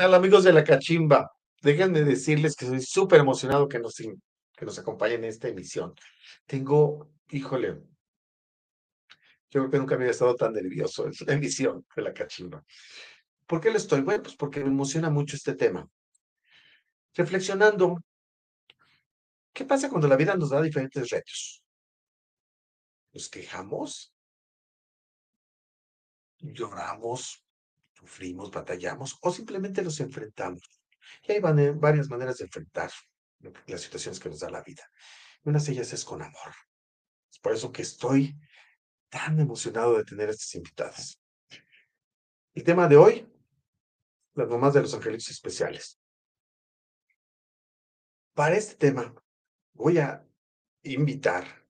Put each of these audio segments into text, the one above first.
tal amigos de la cachimba? Déjenme decirles que soy súper emocionado que nos, que nos acompañen en esta emisión. Tengo, híjole, yo creo que nunca había estado tan nervioso en la emisión de la cachimba. ¿Por qué lo estoy? Bueno, pues porque me emociona mucho este tema. Reflexionando, ¿qué pasa cuando la vida nos da diferentes retos? ¿Nos quejamos? ¿Lloramos? ¿Sufrimos? ¿Batallamos? ¿O simplemente los enfrentamos? Y hay varias maneras de enfrentar las situaciones que nos da la vida. Una de ellas es con amor. Es por eso que estoy tan emocionado de tener a estas invitadas. El tema de hoy, las mamás de los angelitos especiales. Para este tema voy a invitar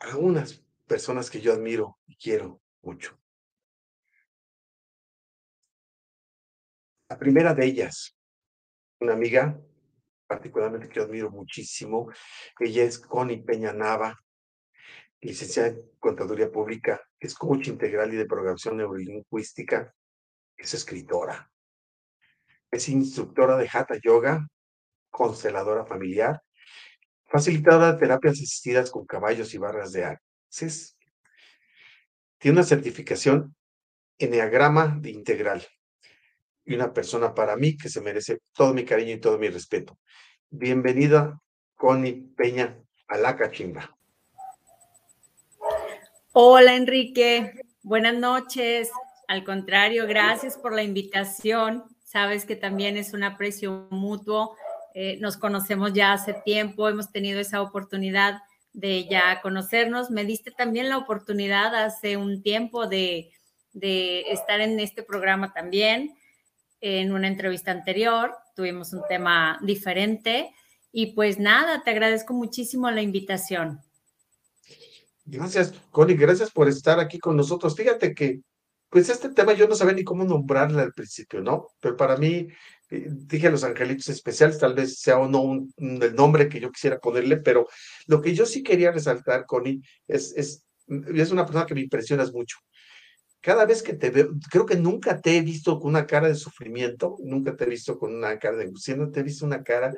a unas personas que yo admiro y quiero mucho. La primera de ellas, una amiga particularmente que yo admiro muchísimo, ella es Connie Peña Nava, licenciada en Contaduría Pública, es coach integral y de programación neurolingüística, es escritora, es instructora de Hatha Yoga, consteladora familiar, facilitadora de terapias asistidas con caballos y barras de Es, tiene una certificación Enneagrama de Integral y una persona para mí que se merece todo mi cariño y todo mi respeto. Bienvenida, Connie Peña, a la cachimba. Hola Enrique, buenas noches. Al contrario, gracias por la invitación. Sabes que también es un aprecio mutuo. Eh, nos conocemos ya hace tiempo, hemos tenido esa oportunidad de ya conocernos. Me diste también la oportunidad hace un tiempo de, de estar en este programa también. En una entrevista anterior tuvimos un tema diferente y pues nada, te agradezco muchísimo la invitación. Gracias, Connie, gracias por estar aquí con nosotros. Fíjate que, pues este tema yo no sabía ni cómo nombrarle al principio, ¿no? Pero para mí, eh, dije los angelitos especiales, tal vez sea o no el nombre que yo quisiera ponerle, pero lo que yo sí quería resaltar, Connie, es, es, es una persona que me impresionas mucho. Cada vez que te veo, creo que nunca te he visto con una cara de sufrimiento, nunca te he visto con una cara de angustia, no te he visto una cara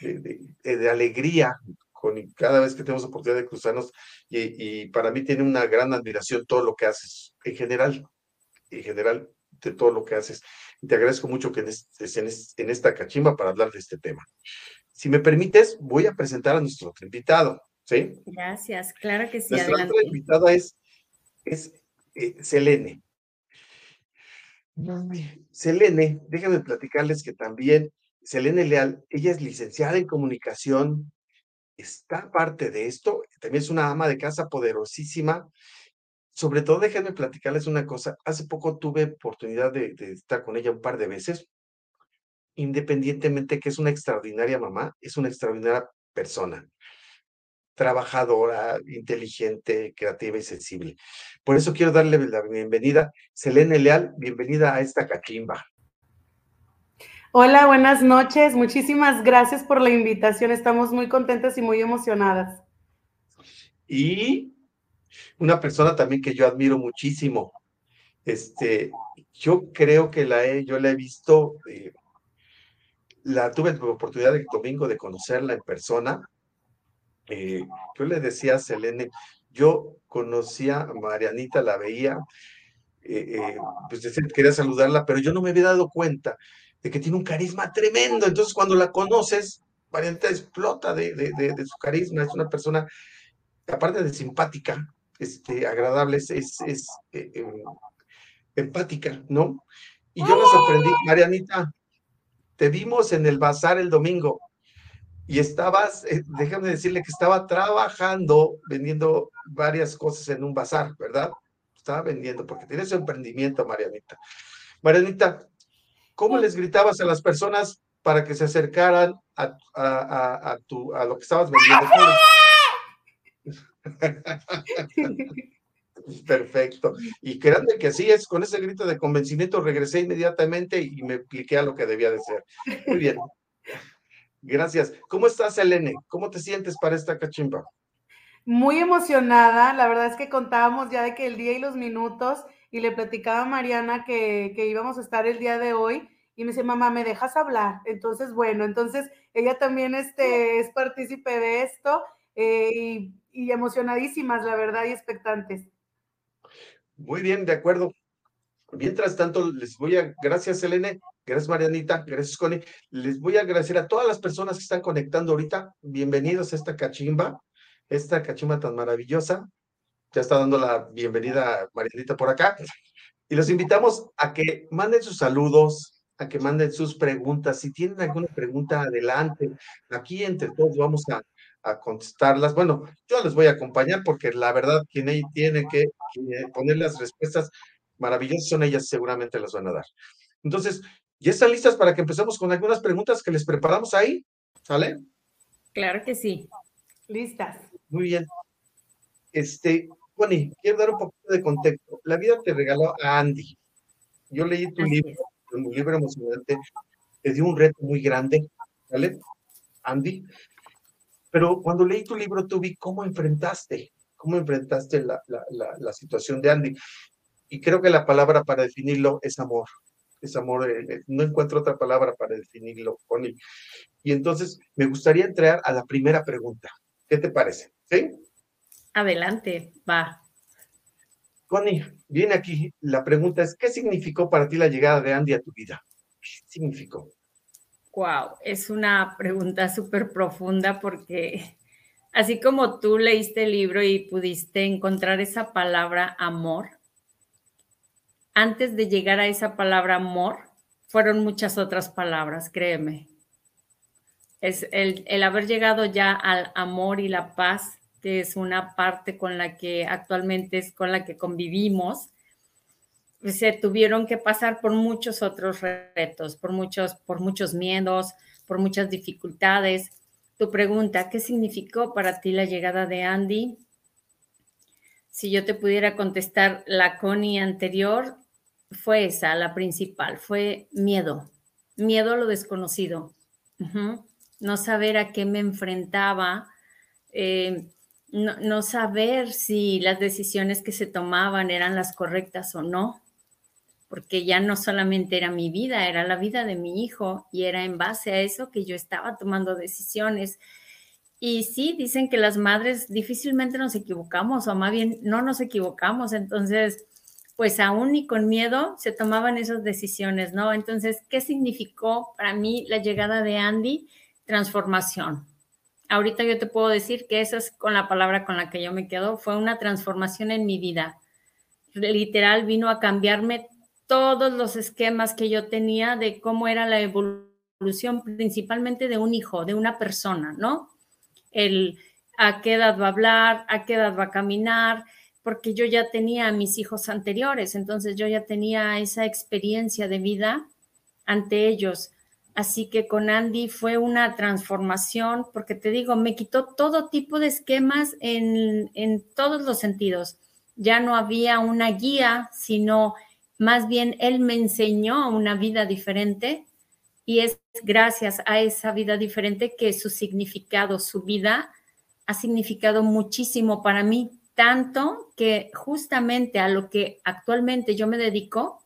de, de, de alegría, cada vez que tenemos oportunidad de cruzarnos y, para mí tiene una gran admiración todo lo que haces en general, en general de todo lo que haces. Y te agradezco mucho que estés en, esta cachimba para hablar de este tema. Si me permites, voy a presentar a nuestro otro invitado, ¿sí? Gracias, claro que sí. Nuestra otra invitada es, es eh, Selene. Selene, déjenme platicarles que también Selene Leal, ella es licenciada en comunicación está parte de esto. También es una ama de casa poderosísima. Sobre todo, déjenme platicarles una cosa. Hace poco tuve oportunidad de, estar con ella un par de veces. Independientemente que es una extraordinaria mamá, es una extraordinaria persona. Trabajadora, inteligente, creativa y sensible. Por eso quiero darle la bienvenida. Selene Leal, bienvenida a esta cachimba. Hola, buenas noches. Muchísimas gracias por la invitación. Estamos muy contentas y muy emocionadas. Y una persona también que yo admiro muchísimo. Este, yo creo que la he, yo la he visto, eh, la tuve la oportunidad de domingo de conocerla en persona. Eh, yo le decía a Selene, yo conocía a Marianita, la veía, eh, pues decía, quería saludarla, pero yo no me había dado cuenta de que tiene un carisma tremendo. Entonces, cuando la conoces, Marianita explota de, su carisma. Es una persona, aparte de simpática, este, agradable, es, es, eh, em, empática, ¿no? Y yo me sorprendí, Marianita, te vimos en el bazar el domingo y estabas, eh, déjame decirle que estaba trabajando, vendiendo varias cosas en un bazar, ¿verdad? Estaba vendiendo, porque tienes emprendimiento, Marianita. Marianita, ¿Cómo les gritabas a las personas para que se acercaran a, a, a, tu, a lo que estabas vendiendo? Perfecto. Y créanme que así es, con ese grito de convencimiento regresé inmediatamente y me expliqué a lo que debía de ser. Muy bien. Gracias. ¿Cómo estás, Elene? ¿Cómo te sientes para esta cachimba? Muy emocionada. La verdad es que contábamos ya de que el día y los minutos y le platicaba a Mariana que, que íbamos a estar el día de hoy y me dice, mamá, ¿me dejas hablar? Entonces, bueno, entonces ella también este, es partícipe de esto eh, y, y emocionadísimas, la verdad, y expectantes. Muy bien, de acuerdo. Mientras tanto, les voy a, gracias Selene, gracias Marianita, gracias Connie, les voy a agradecer a todas las personas que están conectando ahorita. Bienvenidos a esta cachimba, esta cachimba tan maravillosa. Ya está dando la bienvenida Marianita por acá. Y los invitamos a que manden sus saludos, a que manden sus preguntas. Si tienen alguna pregunta, adelante. Aquí entre todos vamos a, a contestarlas. Bueno, yo les voy a acompañar porque la verdad, quien ahí tiene que poner las respuestas maravillosas son ellas, seguramente las van a dar. Entonces, ¿ya están listas para que empecemos con algunas preguntas que les preparamos ahí? ¿Sale? Claro que sí. Listas. Muy bien. Este, Connie, quiero dar un poquito de contexto. La vida te regaló a Andy. Yo leí tu Así libro, un libro emocionante, te dio un reto muy grande, ¿vale? Andy. Pero cuando leí tu libro, tú vi cómo enfrentaste, cómo enfrentaste la, la, la, la situación de Andy. Y creo que la palabra para definirlo es amor. Es amor, eh, eh, no encuentro otra palabra para definirlo, Connie. Y entonces me gustaría entrar a la primera pregunta. ¿Qué te parece? ¿Sí? Adelante, va. Connie, viene aquí, la pregunta es, ¿qué significó para ti la llegada de Andy a tu vida? ¿Qué significó? Wow, es una pregunta súper profunda porque así como tú leíste el libro y pudiste encontrar esa palabra amor, antes de llegar a esa palabra amor, fueron muchas otras palabras, créeme. Es el, haber llegado ya al amor y la paz, que es una parte con la que actualmente es con la que convivimos, se tuvieron que pasar por muchos otros retos, por muchos, por muchos miedos, por muchas dificultades. Tu pregunta, ¿qué significó para ti la llegada de Andy? Si yo te pudiera contestar la Connie anterior, fue esa, la principal, fue miedo, miedo a lo desconocido, no saber a qué me enfrentaba, eh, no, no, saber si las decisiones que se tomaban eran las correctas o no, porque ya no solamente era mi vida, era la vida de mi hijo y era en base a eso que yo estaba tomando decisiones. Y sí, dicen que las madres difícilmente nos equivocamos, o más bien no nos equivocamos, entonces pues aún y con miedo se tomaban esas decisiones, ¿no? Entonces, ¿qué significó para mí la llegada de Andy? Transformación. Ahorita yo te puedo decir que esa es con la palabra con la que yo me quedo, fue una transformación en mi vida. Literal vino a cambiarme todos los esquemas que yo tenía de cómo era la evolución principalmente de un hijo, de una persona, ¿no? El a qué edad va a hablar, a qué edad va a caminar, porque yo ya tenía a mis hijos anteriores, entonces yo ya tenía esa experiencia de vida ante ellos. Así que con Andy fue una transformación, porque te digo, me quitó todo tipo de esquemas en, en todos los sentidos. Ya no había una guía, sino más bien él me enseñó una vida diferente y es gracias a esa vida diferente que su significado, su vida ha significado muchísimo para mí tanto que justamente a lo que actualmente yo me dedico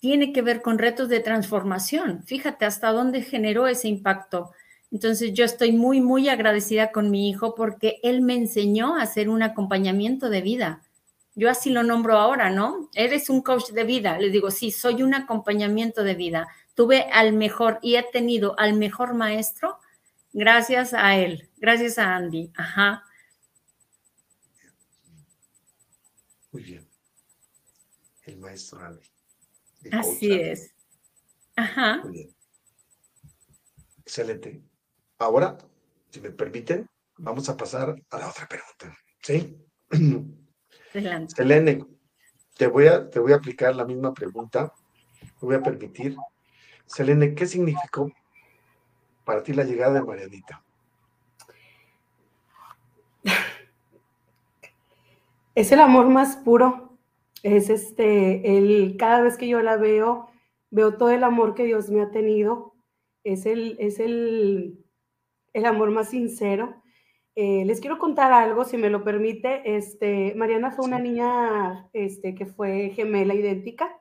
tiene que ver con retos de transformación. Fíjate hasta dónde generó ese impacto. Entonces yo estoy muy, muy agradecida con mi hijo porque él me enseñó a hacer un acompañamiento de vida. Yo así lo nombro ahora, ¿no? Eres un coach de vida. Le digo, sí, soy un acompañamiento de vida. Tuve al mejor y he tenido al mejor maestro gracias a él, gracias a Andy. Ajá. Muy bien. El maestro Andy. Así es. Ajá. Muy bien. Excelente. Ahora, si me permiten, vamos a pasar a la otra pregunta. ¿Sí? Adelante. Selene, te voy, a, te voy a aplicar la misma pregunta. Me voy a permitir. Selene, ¿qué significó para ti la llegada de Marianita? Es el amor más puro. Es este, el, cada vez que yo la veo, veo todo el amor que Dios me ha tenido. Es el, es el, el amor más sincero. Eh, les quiero contar algo, si me lo permite. Este, Mariana fue una niña este, que fue gemela idéntica.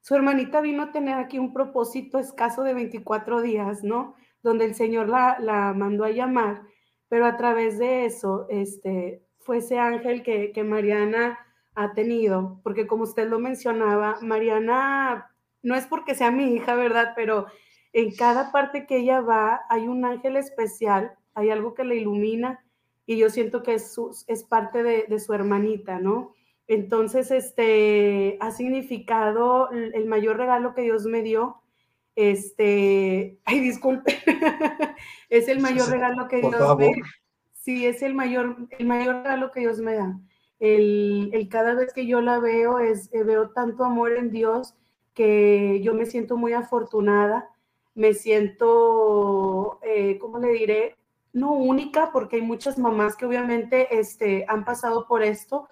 Su hermanita vino a tener aquí un propósito escaso de 24 días, ¿no? Donde el Señor la, la mandó a llamar, pero a través de eso, este, fue ese ángel que, que Mariana ha tenido, porque como usted lo mencionaba, Mariana no es porque sea mi hija, ¿verdad? Pero en cada parte que ella va hay un ángel especial hay algo que le ilumina y yo siento que es, es parte de, su hermanita, ¿no? Entonces, este, ha significado el mayor regalo que Dios me dio. Este, ay, disculpe, es el mayor regalo que Dios me Sí, es el mayor, el mayor regalo que Dios me da. El, el, cada vez que yo la veo, es, eh, veo tanto amor en Dios que yo me siento muy afortunada, me siento, eh, ¿cómo le diré? no única, porque hay muchas mamás que obviamente este, han pasado por esto,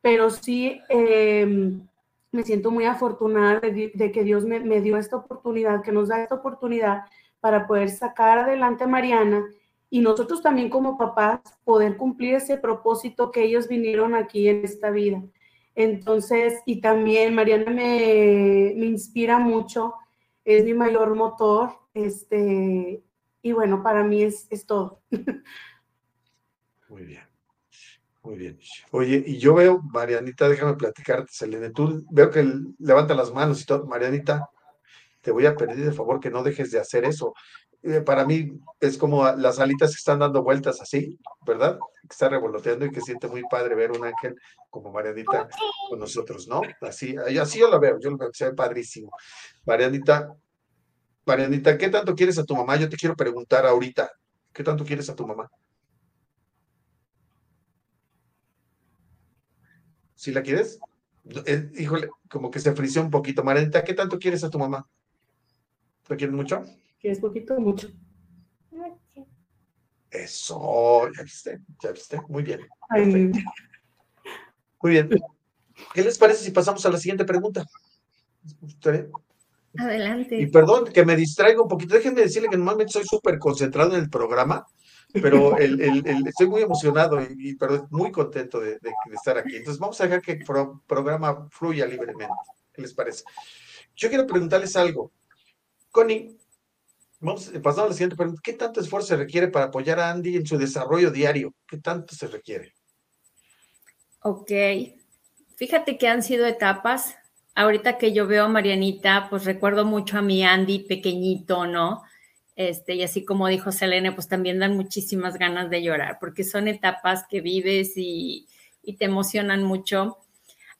pero sí em, me siento muy afortunada de, que Dios me, dio esta oportunidad, que nos da esta oportunidad para poder sacar adelante a Mariana y nosotros también como papás poder cumplir ese propósito que ellos vinieron aquí en esta vida. Entonces, y también Mariana me, me inspira mucho, es mi mayor motor, este, y bueno, para mí es, es todo. Muy bien. Muy bien. Oye, y yo veo, Marianita, déjame platicarte, Selene, tú veo que levanta las manos y todo. Marianita, te voy a pedir de favor que no dejes de hacer eso. Eh, para mí es como las alitas que están dando vueltas así, ¿verdad? Que está revoloteando y que siente muy padre ver un ángel como Marianita con nosotros, ¿no? Así, así yo la veo, yo lo veo, se ve padrísimo. Marianita, Marianita, ¿qué tanto quieres a tu mamá? Yo te quiero preguntar ahorita, ¿qué tanto quieres a tu mamá? ¿Sí la quieres? Eh, híjole, como que se frició un poquito. Marianita, ¿qué tanto quieres a tu mamá? ¿La quieres mucho? ¿Quieres poquito o mucho? Mucho. Eso, ya viste, ya viste. Muy bien. Muy bien. ¿Qué les parece si pasamos a la siguiente pregunta? ¿Está bien? Adelante. Y perdón que me distraigo un poquito. Déjenme decirle que normalmente soy súper concentrado en el programa, pero el, estoy muy emocionado y, pero muy contento de, estar aquí. Entonces vamos a dejar que el programa fluya libremente. ¿Qué les parece? Yo quiero preguntarles algo. Connie, vamos pasando a la siguiente pregunta. ¿Qué tanto esfuerzo se requiere para apoyar a Andy en su desarrollo diario? ¿Qué tanto se requiere? Ok. Fíjate que han sido etapas ahorita que yo veo a Marianita, pues recuerdo mucho a mi Andy pequeñito, ¿no? Este, y así como dijo Selene, pues también dan muchísimas ganas de llorar, porque son etapas que vives y, y te emocionan mucho.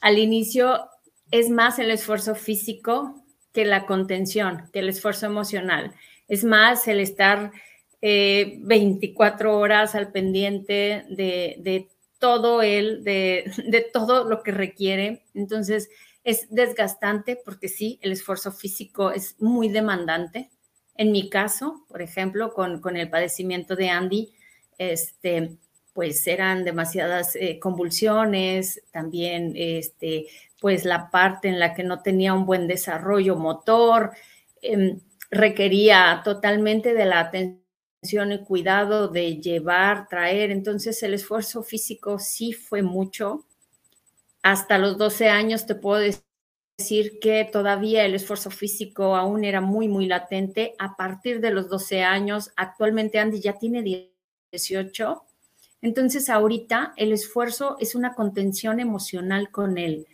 Al inicio es más el esfuerzo físico que la contención, que el esfuerzo emocional. Es más el estar 24 eh, horas al pendiente de, de todo él, de, de todo lo que requiere. Entonces, es desgastante porque sí, el esfuerzo físico es muy demandante. En mi caso, por ejemplo, con, con el padecimiento de Andy, este, pues eran demasiadas eh, convulsiones, también este, pues la parte en la que no tenía un buen desarrollo motor, em, requería totalmente de la atención y cuidado de llevar, traer, entonces el esfuerzo físico sí fue mucho, hasta los 12 años te puedo decir que todavía el esfuerzo físico aún era muy, muy latente. A partir de los 12 años, actualmente Andy ya tiene 18. Entonces ahorita el esfuerzo es una contención emocional con él,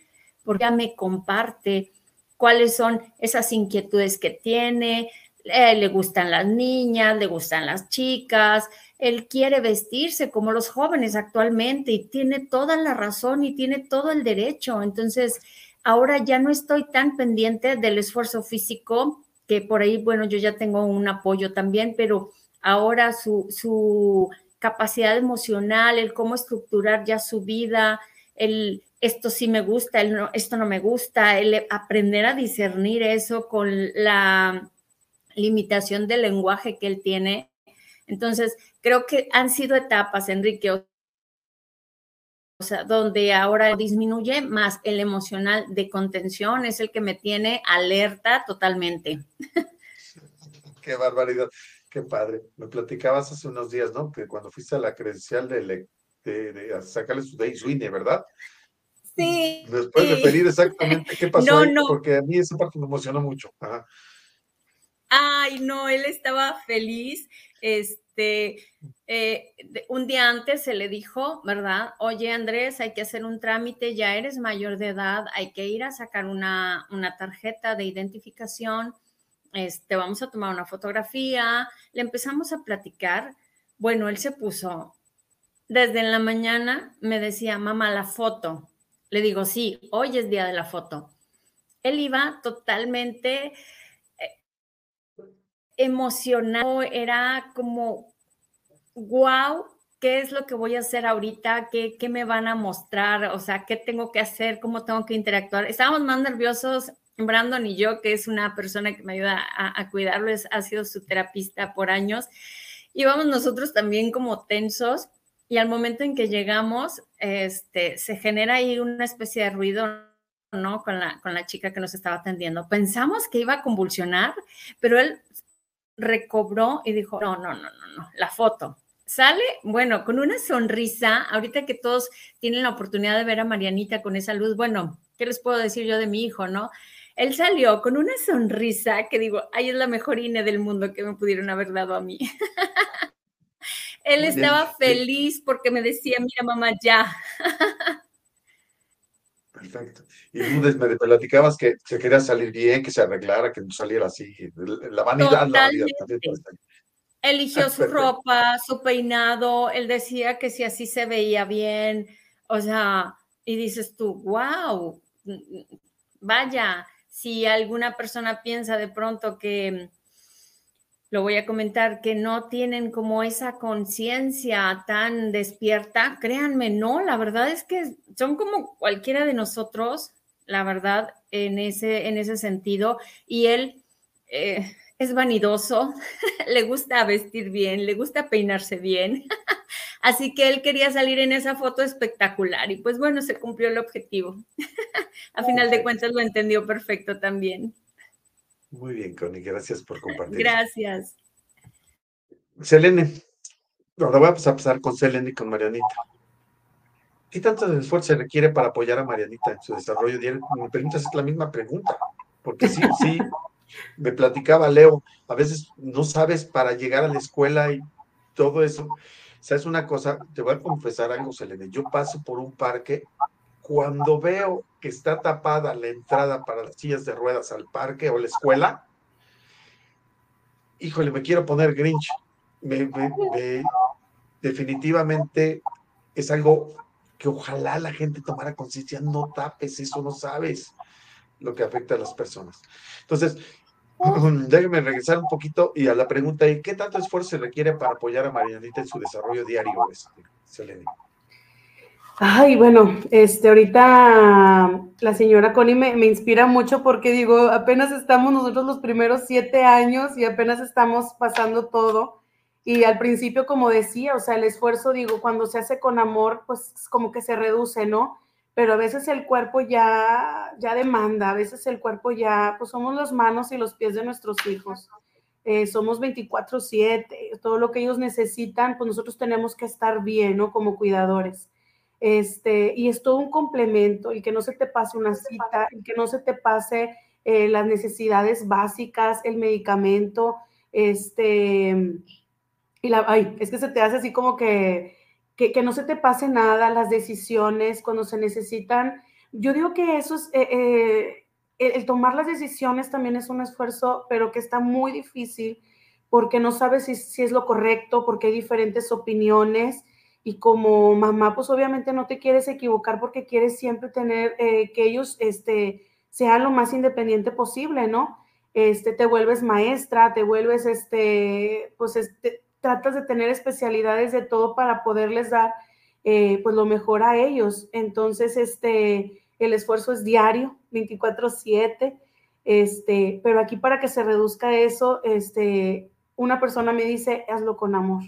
porque ya me comparte cuáles son esas inquietudes que tiene, eh, le gustan las niñas, le gustan las chicas, él quiere vestirse como los jóvenes actualmente y tiene toda la razón y tiene todo el derecho. Entonces, ahora ya no estoy tan pendiente del esfuerzo físico, que por ahí, bueno, yo ya tengo un apoyo también, pero ahora su, capacidad emocional, el cómo estructurar ya su vida, el esto sí me gusta, esto no me gusta, aprender a discernir eso con la limitación del lenguaje que él tiene. Entonces, creo que han sido etapas, Enrique, o sea, donde ahora disminuye más el emocional de contención, es el que me tiene alerta totalmente. Qué barbaridad. Qué padre. Me platicabas hace unos días, ¿no? Que cuando fuiste a la credencial de, de, sacarle su Day ¿verdad? Sí. ¿Nos puedes referir exactamente qué pasó? ahí? Porque a mí esa parte me emocionó mucho. Ay, no, él estaba feliz. Este, eh, un día antes se le dijo, ¿verdad? Oye, Andrés, hay que hacer un trámite, ya eres mayor de edad, hay que ir a sacar una, una tarjeta de identificación este, vamos a tomar una fotografía, le empezamos a platicar. Bueno, él se puso, desde en la mañana me decía, mamá, la foto. Le digo, sí, hoy es día de la foto. Él iba totalmente eh, emocionado, era como, wow, ¿qué es lo que voy a hacer ahorita? ¿Qué, ¿Qué, me van a mostrar? O sea, ¿qué tengo que hacer? ¿Cómo tengo que interactuar? Estábamos más nerviosos Brandon y yo, que es una persona que me ayuda a, cuidarlo, ha sido su terapista por años, íbamos nosotros también como tensos y al momento en que llegamos, este, se genera ahí una especie de ruido, ¿no? Con la, con la chica que nos estaba atendiendo. Pensamos que iba a convulsionar, pero él recobró y dijo, no, no, no, no, no, la foto. Sale, bueno, con una sonrisa, ahorita que todos tienen la oportunidad de ver a Marianita con esa luz, bueno, ¿qué les puedo decir yo de mi hijo, no? Él salió con una sonrisa que digo, ay, es la mejor INE del mundo que me pudieron haber dado a mí. Él estaba feliz porque me decía, mira, mamá, ya. Perfecto. Y tú me platicabas que se quería salir bien, que se arreglara, que no saliera así. La vanidad, la vanidad Eligió su ropa, su peinado, él decía que si así se veía bien, o sea, y dices tú, wow, vaya, si alguna persona piensa de pronto que, lo voy a comentar, que no tienen como esa conciencia tan despierta, créanme, no, la verdad es que son como cualquiera de nosotros, la verdad, en ese, en ese sentido, y él... Eh, es vanidoso, le gusta vestir bien, le gusta peinarse bien. Así que él quería salir en esa foto espectacular y pues bueno, se cumplió el objetivo. A final de cuentas lo entendió perfecto también. Muy bien, Connie, gracias por compartir. Gracias. Selene, ahora voy a pasar con Selene y con Marianita. ¿Qué tanto esfuerzo se requiere para apoyar a Marianita en su desarrollo diario? Me permitas, es la misma pregunta, porque sí, sí, me platicaba Leo, a veces no sabes para llegar a la escuela y todo eso. ¿Sabes una cosa? Te voy a confesar algo, Selene. Yo paso por un parque, cuando veo que está tapada la entrada para las sillas de ruedas al parque o la escuela, híjole, me quiero poner Grinch. definitivamente es algo que ojalá la gente tomara conciencia. No tapes eso, no sabes lo que afecta a las personas. Entonces, Déjeme regresar un poquito y a la pregunta, ¿qué tanto esfuerzo se requiere para apoyar a Marianita en su desarrollo diario, este, Selene? Ay, bueno, este, ahorita la señora Connie me, inspira mucho porque digo, apenas estamos nosotros los primeros siete años y apenas estamos pasando todo. Y al principio, como decía, o sea, el esfuerzo, digo, cuando se hace con amor, pues como que se reduce, ¿no? pero a veces el cuerpo ya, ya demanda, a veces el cuerpo ya, pues somos las manos y los pies de nuestros hijos. Eh, somos 24/7, todo lo que ellos necesitan, pues nosotros tenemos que estar bien, ¿no? Como cuidadores. Este, y es todo un complemento, y que no se te pase una cita, y que no se te pase eh, las necesidades básicas, el medicamento, este, y la, ay, es que se te hace así como que, que, no se te pase nada, las decisiones cuando se necesitan. Yo digo que eso es, eh, eh, el, tomar las decisiones también es un esfuerzo, pero que está muy difícil porque no sabes si, es lo correcto, porque hay diferentes opiniones y como mamá, pues obviamente no te quieres equivocar porque quieres siempre tener eh, que ellos este, sean lo más independiente posible, ¿no? Este, te vuelves maestra, te vuelves, este, pues, este, tratas de tener especialidades de todo para poderles dar eh, pues lo mejor a ellos. Entonces, este, el esfuerzo es diario, 24/7, este, pero aquí para que se reduzca eso, este, una persona me dice, hazlo con amor.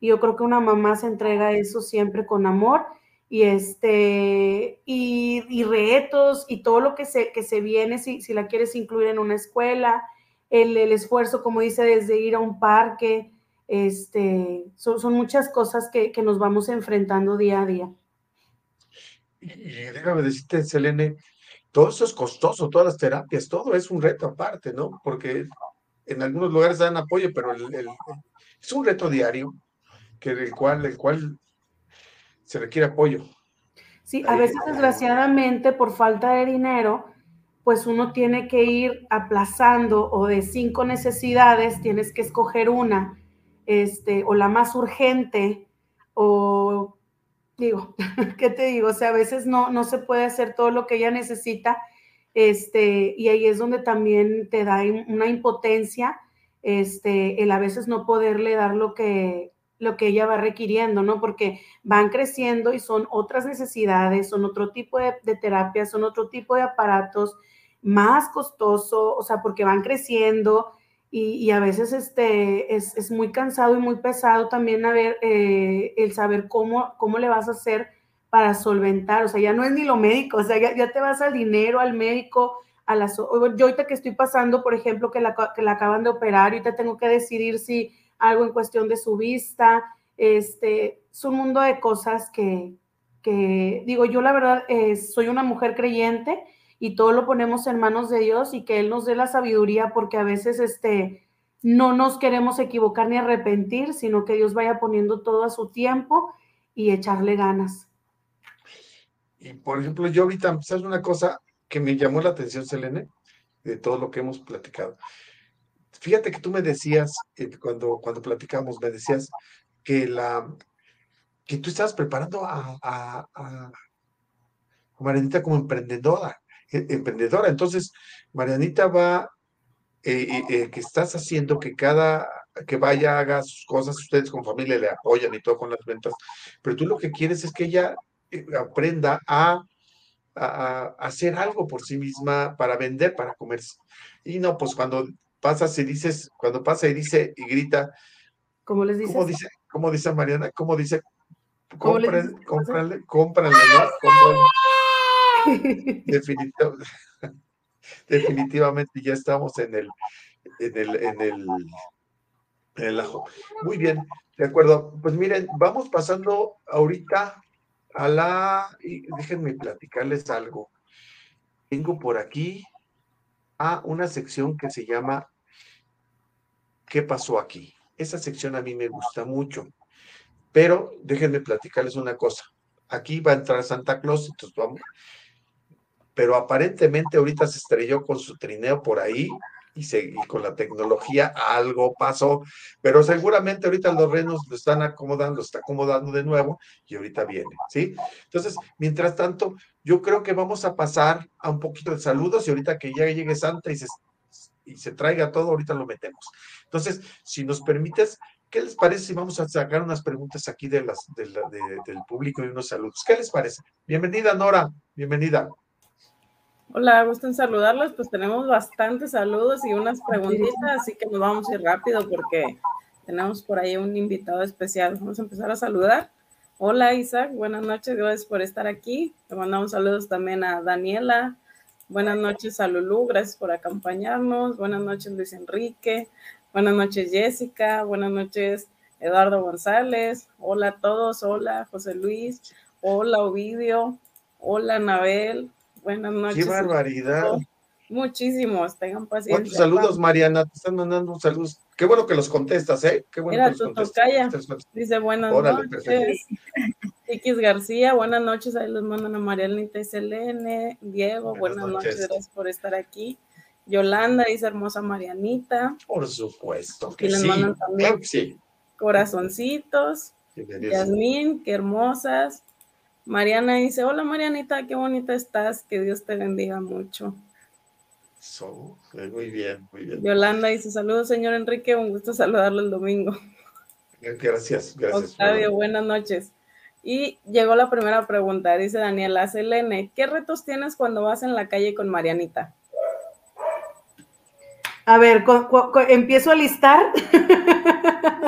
Y yo creo que una mamá se entrega eso siempre con amor y este y, retos y todo lo que se, que se viene si, si la quieres incluir en una escuela, el, esfuerzo, como dice, desde ir a un parque, este, son, muchas cosas que, nos vamos enfrentando día a día. Y, déjame decirte, Selene, todo eso es costoso, todas las terapias, todo es un reto aparte, ¿no? Porque en algunos lugares dan apoyo, pero es un reto diario que el cual, el cual se requiere apoyo. Sí, a veces desgraciadamente por falta de dinero, pues uno tiene que ir aplazando o de cinco necesidades tienes que escoger una, este, o la más urgente, o digo, ¿qué te digo? O sea, a veces no, no se puede hacer todo lo que ella necesita, este, y ahí es donde también te da una impotencia, este, el a veces no poderle dar lo que, lo que ella va requiriendo, ¿no? Porque van creciendo y son otras necesidades, son otro tipo de, de terapias, son otro tipo de aparatos más costoso, o sea, porque van creciendo y, a veces este, es, muy cansado y muy pesado también ver, eh, el saber cómo, cómo le vas a hacer para solventar, o sea, ya no es ni lo médico, o sea, ya, te vas al dinero, al médico, a las... Yo ahorita que estoy pasando, por ejemplo, que la, que la acaban de operar, ahorita tengo que decidir si algo en cuestión de su vista, este, es un mundo de cosas que, digo, yo la verdad eh, soy una mujer creyente y todo lo ponemos en manos de Dios y que Él nos dé la sabiduría porque a veces este, no nos queremos equivocar ni arrepentir, sino que Dios vaya poniendo todo a su tiempo y echarle ganas. Y por ejemplo, yo ahorita, ¿sabes una cosa que me llamó la atención, Selene? De todo lo que hemos platicado. Fíjate que tú me decías, eh, cuando, cuando platicamos, me decías que la que tú estabas preparando a, Marianita como emprendedora, e, emprendedora. Entonces, Marianita va, eh, eh, que estás haciendo que cada que vaya haga sus cosas, ustedes con familia le apoyan y todo con las ventas, pero tú lo que quieres es que ella aprenda a, a, hacer algo por sí misma para vender, para comerse. Y no, pues cuando pasas y dices, cuando pasa y dice y grita, ¿cómo les dices? ¿Cómo dice, cómo dice Mariana? ¿Cómo dice? Cómprale, cómprale, cómprale, ¿no? Definitivamente, definitivamente ya estamos en el, en el, en el, en el ajo. Muy bien, de acuerdo. Pues miren, vamos pasando ahorita a la, y déjenme platicarles algo. Tengo por aquí a una sección que se llama ¿Qué pasó aquí? Esa sección a mí me gusta mucho. Pero déjenme platicarles una cosa. Aquí va a entrar Santa Claus, entonces vamos. Pero aparentemente ahorita se estrelló con su trineo por ahí y, con la tecnología algo pasó, pero seguramente ahorita los renos lo están acomodando, lo está acomodando de nuevo y ahorita viene, ¿sí? Entonces, mientras tanto, yo creo que vamos a pasar a un poquito de saludos y ahorita que ya llegue Santa y se, traiga todo, ahorita lo metemos. Entonces, si nos permites, ¿qué les parece si vamos a sacar unas preguntas aquí del público y unos saludos? ¿Qué les parece? Bienvenida, Nora, bienvenida. Hola, gusto en saludarlos. Pues tenemos bastantes saludos y unas preguntitas, así que nos vamos a ir rápido porque tenemos por ahí un invitado especial. Vamos a empezar a saludar. Hola Isaac, buenas noches, gracias por estar aquí. Te mandamos saludos también a Daniela. Buenas noches a Lulú, gracias por acompañarnos. Buenas noches Luis Enrique. Buenas noches Jessica. Buenas noches Eduardo González. Hola a todos. Hola José Luis. Hola Ovidio. Hola Anabel. Buenas noches. Qué barbaridad. Muchísimos, tengan paciencia. ¿Cuántos saludos, Mariana? Te están mandando saludos. Qué bueno que los contestas, ¿eh? Qué bueno Mira, tu tocaya dice buenas noches. X García, buenas noches. Ahí los mandan a Marianita y Selene. Diego, buenas, noches. Gracias por estar aquí. Yolanda dice hermosa Marianita. Por supuesto. Que les mandan también sí. corazoncitos. Yasmín, qué hermosas. Mariana dice, hola Marianita, qué bonita estás, que Dios te bendiga mucho. muy bien, muy bien. Yolanda dice, saludos señor Enrique, un gusto saludarlo el domingo. Gracias, gracias. Octavio, buenas noches. Y llegó la primera pregunta, dice Daniela Selene, ¿qué retos tienes cuando vas en la calle con Marianita? A ver, empiezo a listar.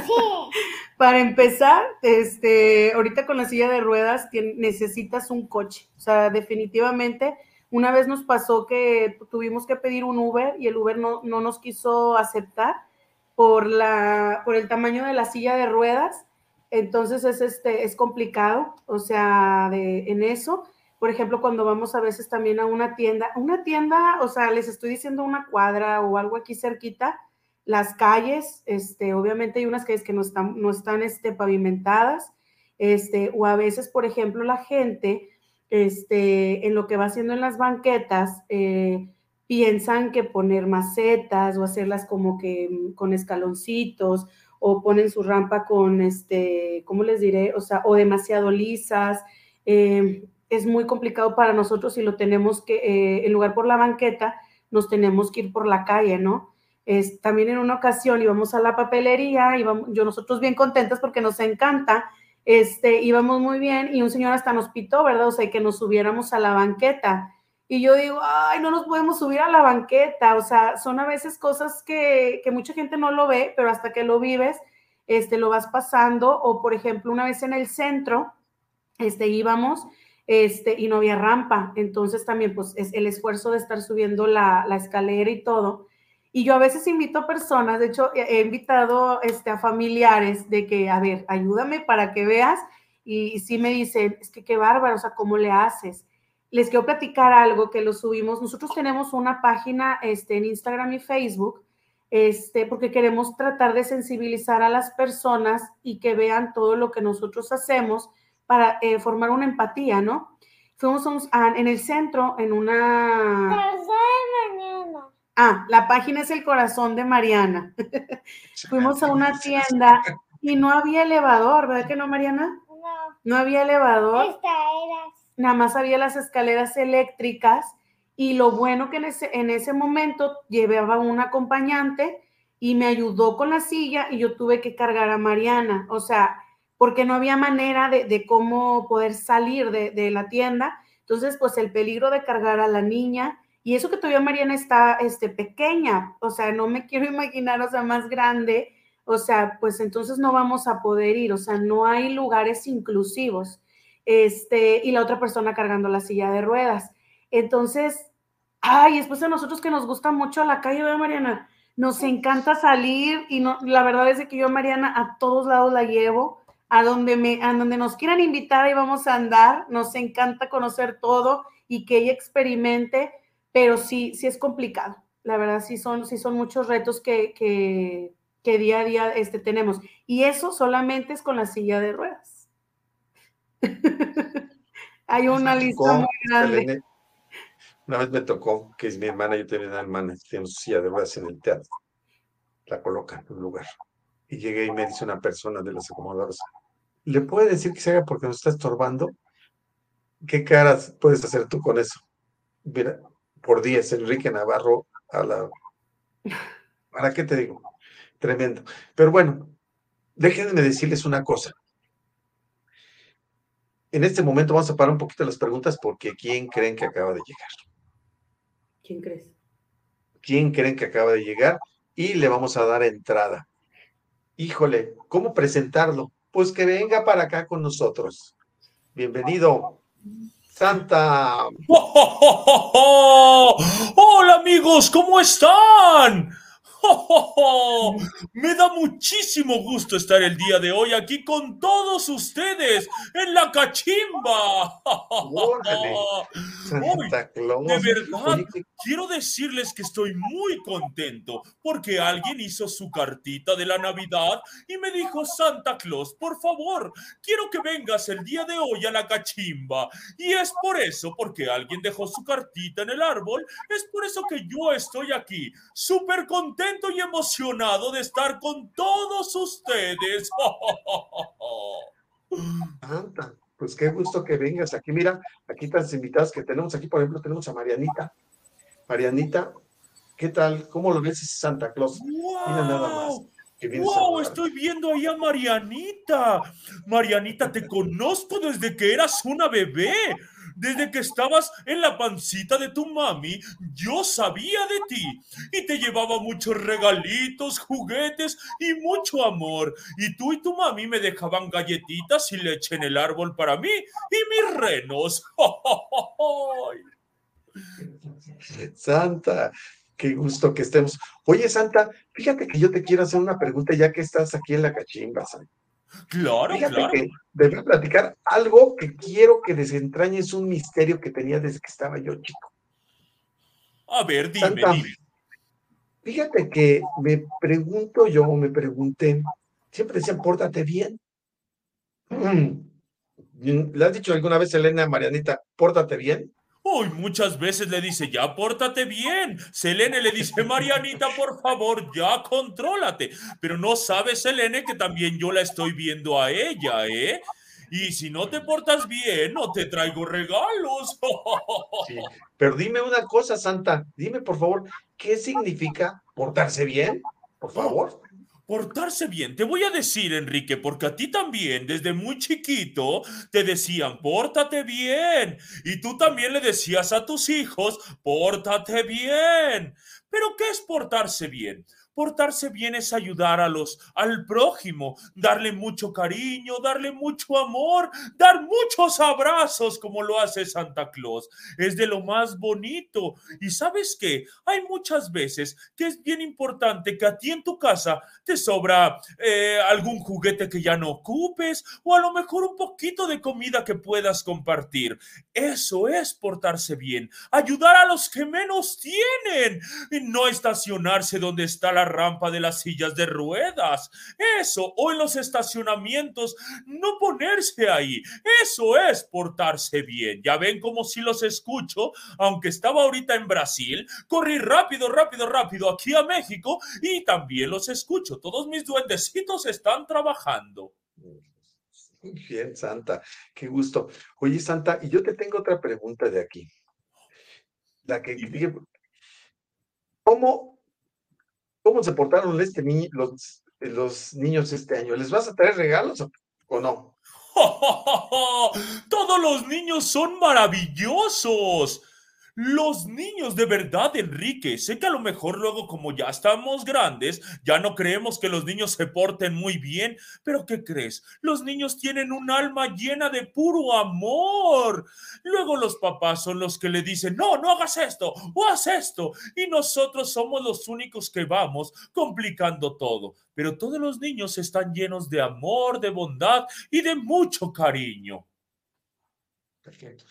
Sí. Para empezar, este, ahorita con la silla de ruedas necesitas un coche. O sea, definitivamente Una vez nos pasó que tuvimos que pedir un Uber y el Uber no, no nos quiso aceptar por, la, por el tamaño de la silla de ruedas. Entonces es, este, es complicado, o sea, de, en eso. Por ejemplo, cuando vamos a veces también a una tienda, una tienda, o sea, les estoy diciendo una cuadra o algo aquí cerquita, las calles, este, obviamente hay unas calles que no están, no están este, pavimentadas, este, o a veces, por ejemplo, la gente este, en lo que va haciendo en las banquetas, eh, piensan que poner macetas o hacerlas como que mm, con escaloncitos o ponen su rampa con, este, ¿cómo les diré? O sea, o demasiado lisas. Eh, es muy complicado para nosotros si lo tenemos que, eh, en lugar por la banqueta, nos tenemos que ir por la calle, ¿no? También en una ocasión íbamos a la papelería, íbamos, yo nosotros bien contentas porque nos encanta, este, íbamos muy bien y un señor hasta nos pitó, ¿verdad? O sea, que nos subiéramos a la banqueta. Y yo digo, ay, no nos podemos subir a la banqueta. O sea, son a veces cosas que, que mucha gente no lo ve, pero hasta que lo vives, este, lo vas pasando. O, por ejemplo, una vez en el centro, este, íbamos este, y no había rampa. Entonces también, pues, es el esfuerzo de estar subiendo la, la escalera y todo. Y yo a veces invito a personas, de hecho, he invitado este, a familiares de que, a ver, ayúdame para que veas. Y, sí me dicen, es que qué bárbaro, o sea, ¿cómo le haces? Les quiero platicar algo que lo subimos. Nosotros tenemos una página este, en Instagram y Facebook, este, porque queremos tratar de sensibilizar a las personas y que vean todo lo que nosotros hacemos para eh, formar una empatía, ¿no? Fuimos en el centro, en una... Ah, la página es el corazón de Mariana. Fuimos a una tienda y no había elevador, ¿verdad que no, Mariana? No. No había elevador. Escaleras. Nada más había las escaleras eléctricas y lo bueno que en ese, en ese momento llevaba un acompañante y me ayudó con la silla y yo tuve que cargar a Mariana. O sea, porque no había manera de, de cómo poder salir de, de la tienda. Entonces, pues el peligro de cargar a la niña y eso que todavía Mariana está este, pequeña, o sea, no me quiero imaginar, o sea, más grande, o sea, pues entonces no vamos a poder ir, o sea, no hay lugares inclusivos. Este, y la otra persona cargando la silla de ruedas. Entonces, ay, después a nosotros que nos gusta mucho la calle, ¿verdad, Mariana? Nos encanta salir y no, la verdad es que yo, Mariana, a todos lados la llevo, a donde, me, a donde nos quieran invitar y vamos a andar, nos encanta conocer todo y que ella experimente pero sí, sí es complicado. La verdad, sí son, sí son muchos retos que, que, que día a día este, tenemos. Y eso solamente es con la silla de ruedas. Hay una lista muy grande. Una vez me tocó, que es mi hermana, yo tenía una hermana tiene su silla de ruedas en el teatro. La colocan en un lugar. Y llegué y me dice una persona de los acomodadores, ¿le puede decir que se haga porque nos está estorbando? ¿Qué caras puedes hacer tú con eso? Mira, por 10, Enrique Navarro a la... ¿Para qué te digo? Tremendo. Pero bueno, déjenme decirles una cosa. En este momento vamos a parar un poquito las preguntas porque ¿quién creen que acaba de llegar? ¿Quién crees? ¿Quién creen que acaba de llegar? Y le vamos a dar entrada. Híjole, ¿cómo presentarlo? Pues que venga para acá con nosotros. Bienvenido, Santa. Hola amigos, ¿cómo están? Me da muchísimo gusto estar el día de hoy aquí con todos ustedes en la cachimba. de verdad, quiero decirles que estoy muy contento porque alguien hizo su cartita de la Navidad y me dijo, Santa Claus, por favor, quiero que vengas el día de hoy a la cachimba. Y es por eso, porque alguien dejó su cartita en el árbol, es por eso que yo estoy aquí, súper contento y emocionado de estar con todos ustedes. Pues qué gusto que vengas aquí. Mira, aquí están invitadas que tenemos aquí, por ejemplo, tenemos a Marianita. Marianita, ¿qué tal? ¿Cómo lo ves Santa Claus? Mira nada más. ¡Wow! Estoy viendo ahí a Marianita. Marianita, te conozco desde que eras una bebé. Desde que estabas en la pancita de tu mami, yo sabía de ti y te llevaba muchos regalitos, juguetes y mucho amor. Y tú y tu mami me dejaban galletitas y leche en el árbol para mí y mis renos. Santa, qué gusto que estemos. Oye, Santa, fíjate que yo te quiero hacer una pregunta ya que estás aquí en la cachimba, Santa. Claro, Fíjate claro. que debo platicar algo que quiero que desentrañes un misterio que tenía desde que estaba yo chico. A ver, dime, dime. Fíjate que me pregunto yo, me pregunté, siempre decían, pórtate bien. Mm. ¿Le has dicho alguna vez, Elena, Marianita, pórtate bien? Uy, muchas veces le dice, ya pórtate bien. Selene le dice, Marianita, por favor, ya contrólate. Pero no sabe Selene que también yo la estoy viendo a ella, ¿eh? Y si no te portas bien, no te traigo regalos. Pero dime una cosa, Santa, dime por favor, ¿qué significa portarse bien? Por favor. Portarse bien. Te voy a decir, Enrique, porque a ti también, desde muy chiquito, te decían, pórtate bien. Y tú también le decías a tus hijos, pórtate bien. Pero ¿qué es portarse bien? Portarse bien es ayudar a los, al prójimo, darle mucho cariño, darle mucho amor, dar muchos abrazos como lo hace Santa Claus. Es de lo más bonito. Y sabes qué? Hay muchas veces que es bien importante que a ti en tu casa te sobra eh, algún juguete que ya no ocupes o a lo mejor un poquito de comida que puedas compartir. Eso es portarse bien. Ayudar a los que menos tienen. Y no estacionarse donde está la rampa de las sillas de ruedas. Eso, o en los estacionamientos, no ponerse ahí. Eso es portarse bien. Ya ven como si los escucho, aunque estaba ahorita en Brasil, corrí rápido, rápido, rápido aquí a México y también los escucho. Todos mis duendecitos están trabajando. Bien, Santa, qué gusto. Oye, Santa, y yo te tengo otra pregunta de aquí. La que dije, ¿cómo, cómo se portaron este ni los, niños este año? ¿Les vas a traer regalos o, no? Todos los niños son maravillosos. Los niños de verdad, Enrique, sé que a lo mejor luego como ya estamos grandes, ya no creemos que los niños se porten muy bien, pero ¿qué crees? Los niños tienen un alma llena de puro amor. Luego los papás son los que le dicen, no, no hagas esto o haz esto. Y nosotros somos los únicos que vamos complicando todo. Pero todos los niños están llenos de amor, de bondad y de mucho cariño. Perfecto.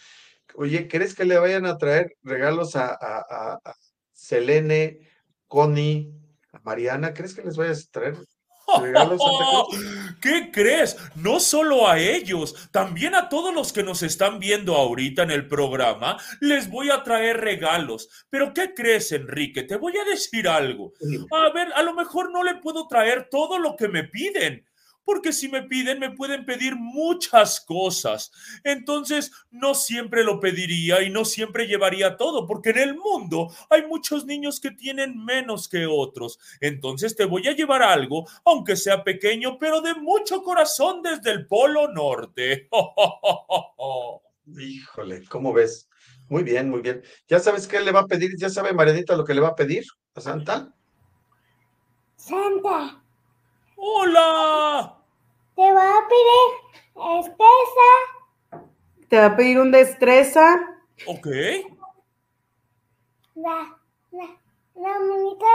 Oye, ¿crees que le vayan a traer regalos a, a, a, a Selene, Connie, a Mariana? ¿Crees que les vayas a traer regalos Santa Claus? ¿Qué crees? No solo a ellos, también a todos los que nos están viendo ahorita en el programa, les voy a traer regalos. Pero ¿qué crees, Enrique? Te voy a decir algo. A ver, a lo mejor no le puedo traer todo lo que me piden, porque si me piden, me pueden pedir muchas cosas. Entonces, no siempre lo pediría y no siempre llevaría todo, porque en el mundo hay muchos niños que tienen menos que otros. Entonces, te voy a llevar algo, aunque sea pequeño, pero de mucho corazón desde el Polo Norte. Híjole, ¿cómo ves? Muy bien, muy bien. ¿Ya sabes qué le va a pedir? ¿Ya sabe Marianita lo que le va a pedir a Santa? Santa, ¡Hola! Te voy a pedir espesa Te va a pedir un destreza. Ok. la, la, la muñeca.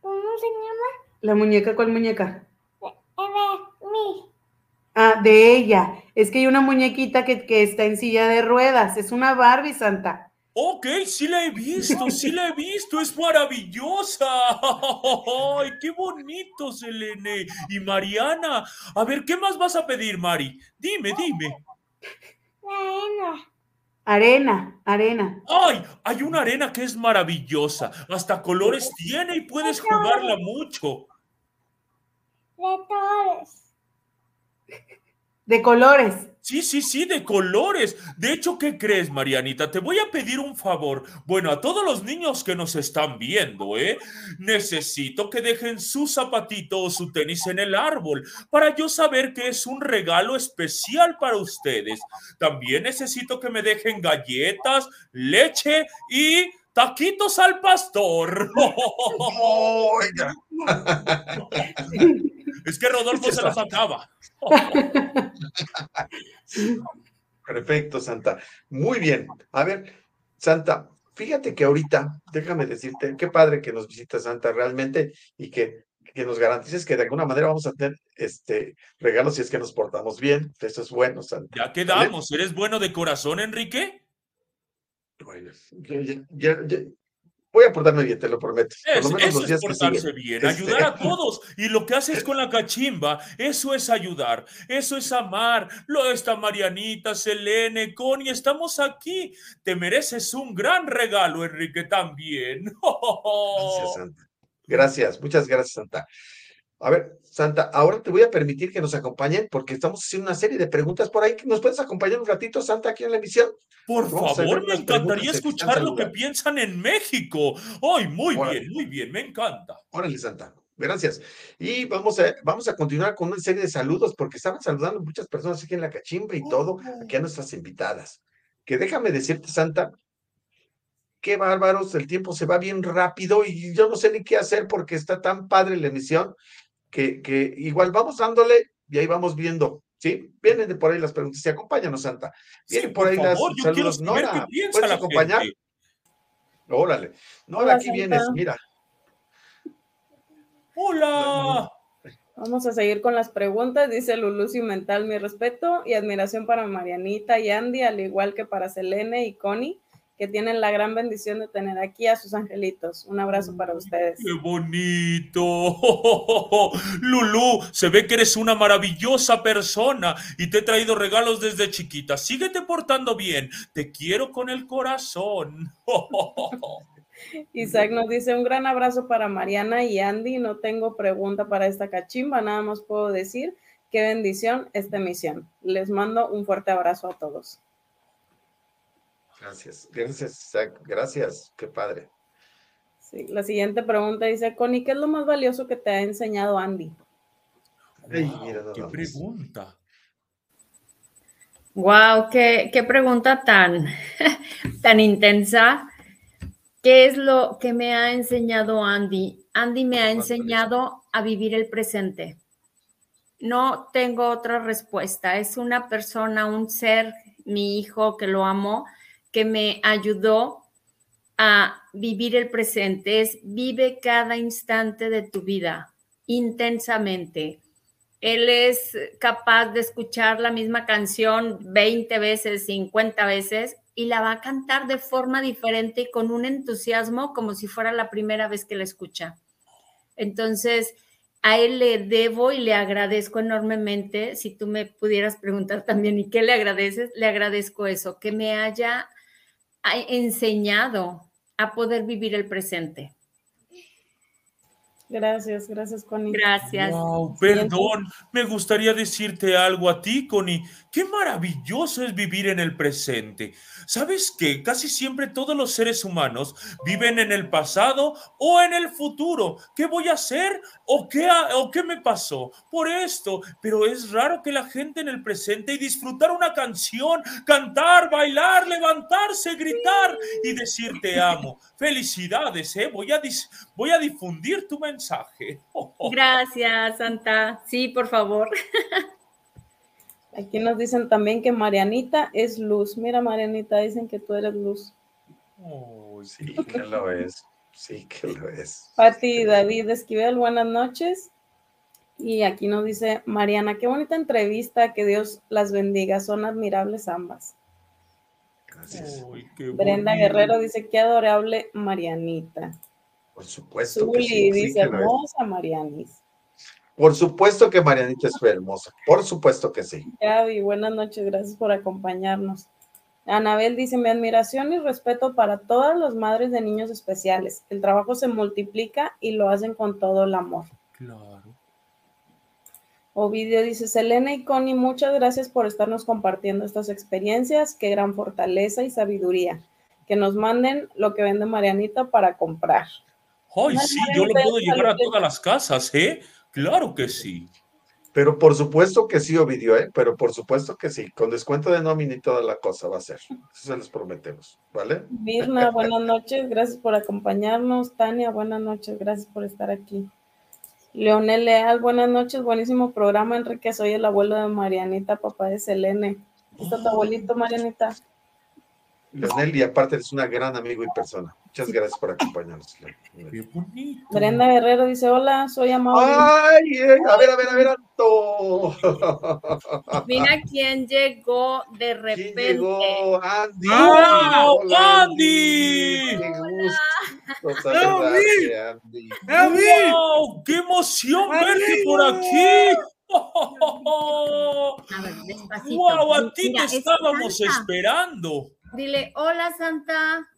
¿Cómo se llama? ¿La muñeca cuál muñeca? Eh, de mí. Ah, de ella. Es que hay una muñequita que, que está en silla de ruedas. Es una Barbie, Santa. Ok, sí la he visto, sí la he visto, es maravillosa. ¡Ay, qué bonito, Selene! Y Mariana, a ver, ¿qué más vas a pedir, Mari? Dime, dime. Arena. Arena, arena. ¡Ay! Hay una arena que es maravillosa, hasta colores tiene y puedes jugarla mucho. De todos. De colores. Sí, sí, sí, de colores. De hecho, ¿qué crees, Marianita? Te voy a pedir un favor. Bueno, a todos los niños que nos están viendo, ¿eh? Necesito que dejen su zapatito o su tenis en el árbol para yo saber que es un regalo especial para ustedes. También necesito que me dejen galletas, leche y taquitos al pastor. Oiga. Es que Rodolfo se los acaba. Perfecto, Santa. Muy bien. A ver, Santa, fíjate que ahorita, déjame decirte, qué padre que nos visita Santa realmente y que, que nos garantices que de alguna manera vamos a tener este regalos si es que nos portamos bien. Eso es bueno, Santa. Ya quedamos. ¿Eres bueno de corazón, Enrique? Bueno, ya, ya, ya, voy a portarme bien, te lo prometo. Es, Por lo menos los días es portarse bien, este... ayudar a todos. Y lo que haces con la cachimba, eso es ayudar, eso es amar. Lo está Marianita, Selene, Connie, estamos aquí. Te mereces un gran regalo, Enrique, también. Gracias, Santa. Gracias, muchas gracias, Santa. A ver, Santa, ahora te voy a permitir que nos acompañen porque estamos haciendo una serie de preguntas por ahí. ¿Nos puedes acompañar un ratito, Santa, aquí en la emisión? Por Vamos favor, me encantaría escuchar lo que piensan en México. ¡Ay, muy Órale. bien, muy bien! Me encanta. Órale, Santa. Gracias. Y vamos a, vamos a continuar con una serie de saludos porque estaban saludando muchas personas aquí en la cachimba y todo, aquí a nuestras invitadas. Que déjame decirte, Santa, qué bárbaros, el tiempo se va bien rápido y yo no sé ni qué hacer porque está tan padre la emisión que, que igual vamos dándole y ahí vamos viendo. ¿Sí? Vienen de por ahí las preguntas. Sí, acompáñanos, Santa. Vienen Sí, por ahí favor, las yo saludos. Nora, ¿puedes acompañar? gente. Órale. Nora, Hola, aquí vienes, mira. ¡Hola! Vamos a seguir con las preguntas. Dice Lulucio Mental, mi respeto y admiración para Marianita y Andy, al igual que para Selene y Connie, que tienen la gran bendición de tener aquí a sus angelitos. Un abrazo para ustedes. ¡Qué bonito! Lulú, se ve que eres una maravillosa persona y te he traído regalos desde chiquita. Síguete portando bien. Te quiero con el corazón. Isaac nos dice un gran abrazo para Mariana y Andy. No tengo pregunta para esta cachimba, nada más puedo decir qué bendición esta emisión. Les mando un fuerte abrazo a todos. Gracias. Gracias, Isaac. Gracias. Qué padre. Sí, la siguiente pregunta dice, Connie, ¿qué es lo más valioso que te ha enseñado Andy? Ay, Wow, mira nada ¡Qué pregunta! Wow, qué, qué pregunta tan, tan intensa. ¿Qué es lo que me ha enseñado Andy? Andy me ha enseñado a vivir el presente. No tengo otra respuesta. Es una persona, un ser, mi hijo, que lo amo, que me ayudó a vivir el presente. Es vive cada instante de tu vida intensamente. Él es capaz de escuchar la misma canción 20 veces, 50 veces y la va a cantar de forma diferente y con un entusiasmo como si fuera la primera vez que la escucha. Entonces, a él le debo y le agradezco enormemente. Si tú me pudieras preguntar también, ¿y qué le agradeces? Le agradezco eso, que me haya enseñado a poder vivir el presente. Gracias, gracias, Connie. Gracias. Wow, perdón, me gustaría decirte algo a ti, Connie. Qué maravilloso es vivir en el presente. ¿Sabes qué? Casi siempre todos los seres humanos viven en el pasado o en el futuro. ¿Qué voy a hacer o qué, o qué me pasó? Por esto, pero es raro que la gente en el presente y disfrutar una canción, cantar, bailar, levantarse, gritar y decir te amo. Felicidades, ¿eh? Voy a, dis- voy a difundir tu mensaje. Gracias, Santa. Sí, por favor. Aquí nos dicen también que Marianita es luz. Mira, Marianita, dicen que tú eres luz. Oh, Sí, que lo es. Sí, que lo es. Pati y David Esquivel, buenas noches. Y aquí nos dice Mariana, qué bonita entrevista, que Dios las bendiga, son admirables ambas. Gracias. Brenda bonito. Guerrero dice, qué adorable Marianita. Por supuesto que Zuli sí. sí dice, hermosa Marianis. Por supuesto que Marianita es hermosa. Por supuesto que sí. Gaby, buenas noches, gracias por acompañarnos. Anabel dice, mi admiración y respeto para todas las madres de niños especiales. El trabajo se multiplica y lo hacen con todo el amor. Claro. Ovidio dice, Selena y Connie, muchas gracias por estarnos compartiendo estas experiencias. Qué gran fortaleza y sabiduría. Que nos manden lo que vende Marianita para comprar. Ay, sí, yo lo puedo llevar a todas las casas, ¿eh? Claro que sí. Pero por supuesto que sí, Ovidio, ¿eh? Pero por supuesto que sí. Con descuento de nómina y toda la cosa va a ser. Eso se los prometemos. ¿Vale? Mirna, buenas noches, gracias por acompañarnos. Tania, buenas noches, gracias por estar aquí. Leonel Leal, buenas noches, buenísimo programa, Enrique, soy el abuelo de Marianita, papá de Selene. Está tu abuelito, Marianita. Leonel, y aparte es una gran amigo y persona. Muchas gracias por acompañarnos. Brenda Guerrero dice, hola, soy Amable. Ay, eh, a ver, a ver, a ver, Anto. Mira quién llegó de ¿Quién repente. llegó? Andy. ¡Ah, Hola, Andy! Qué gusto Andy. ¡Wow! ¡Qué emoción verte por aquí! A ver, despacito. ¡Wow! A ti Mira, te es estábamos esperando. Dile, hola Santa.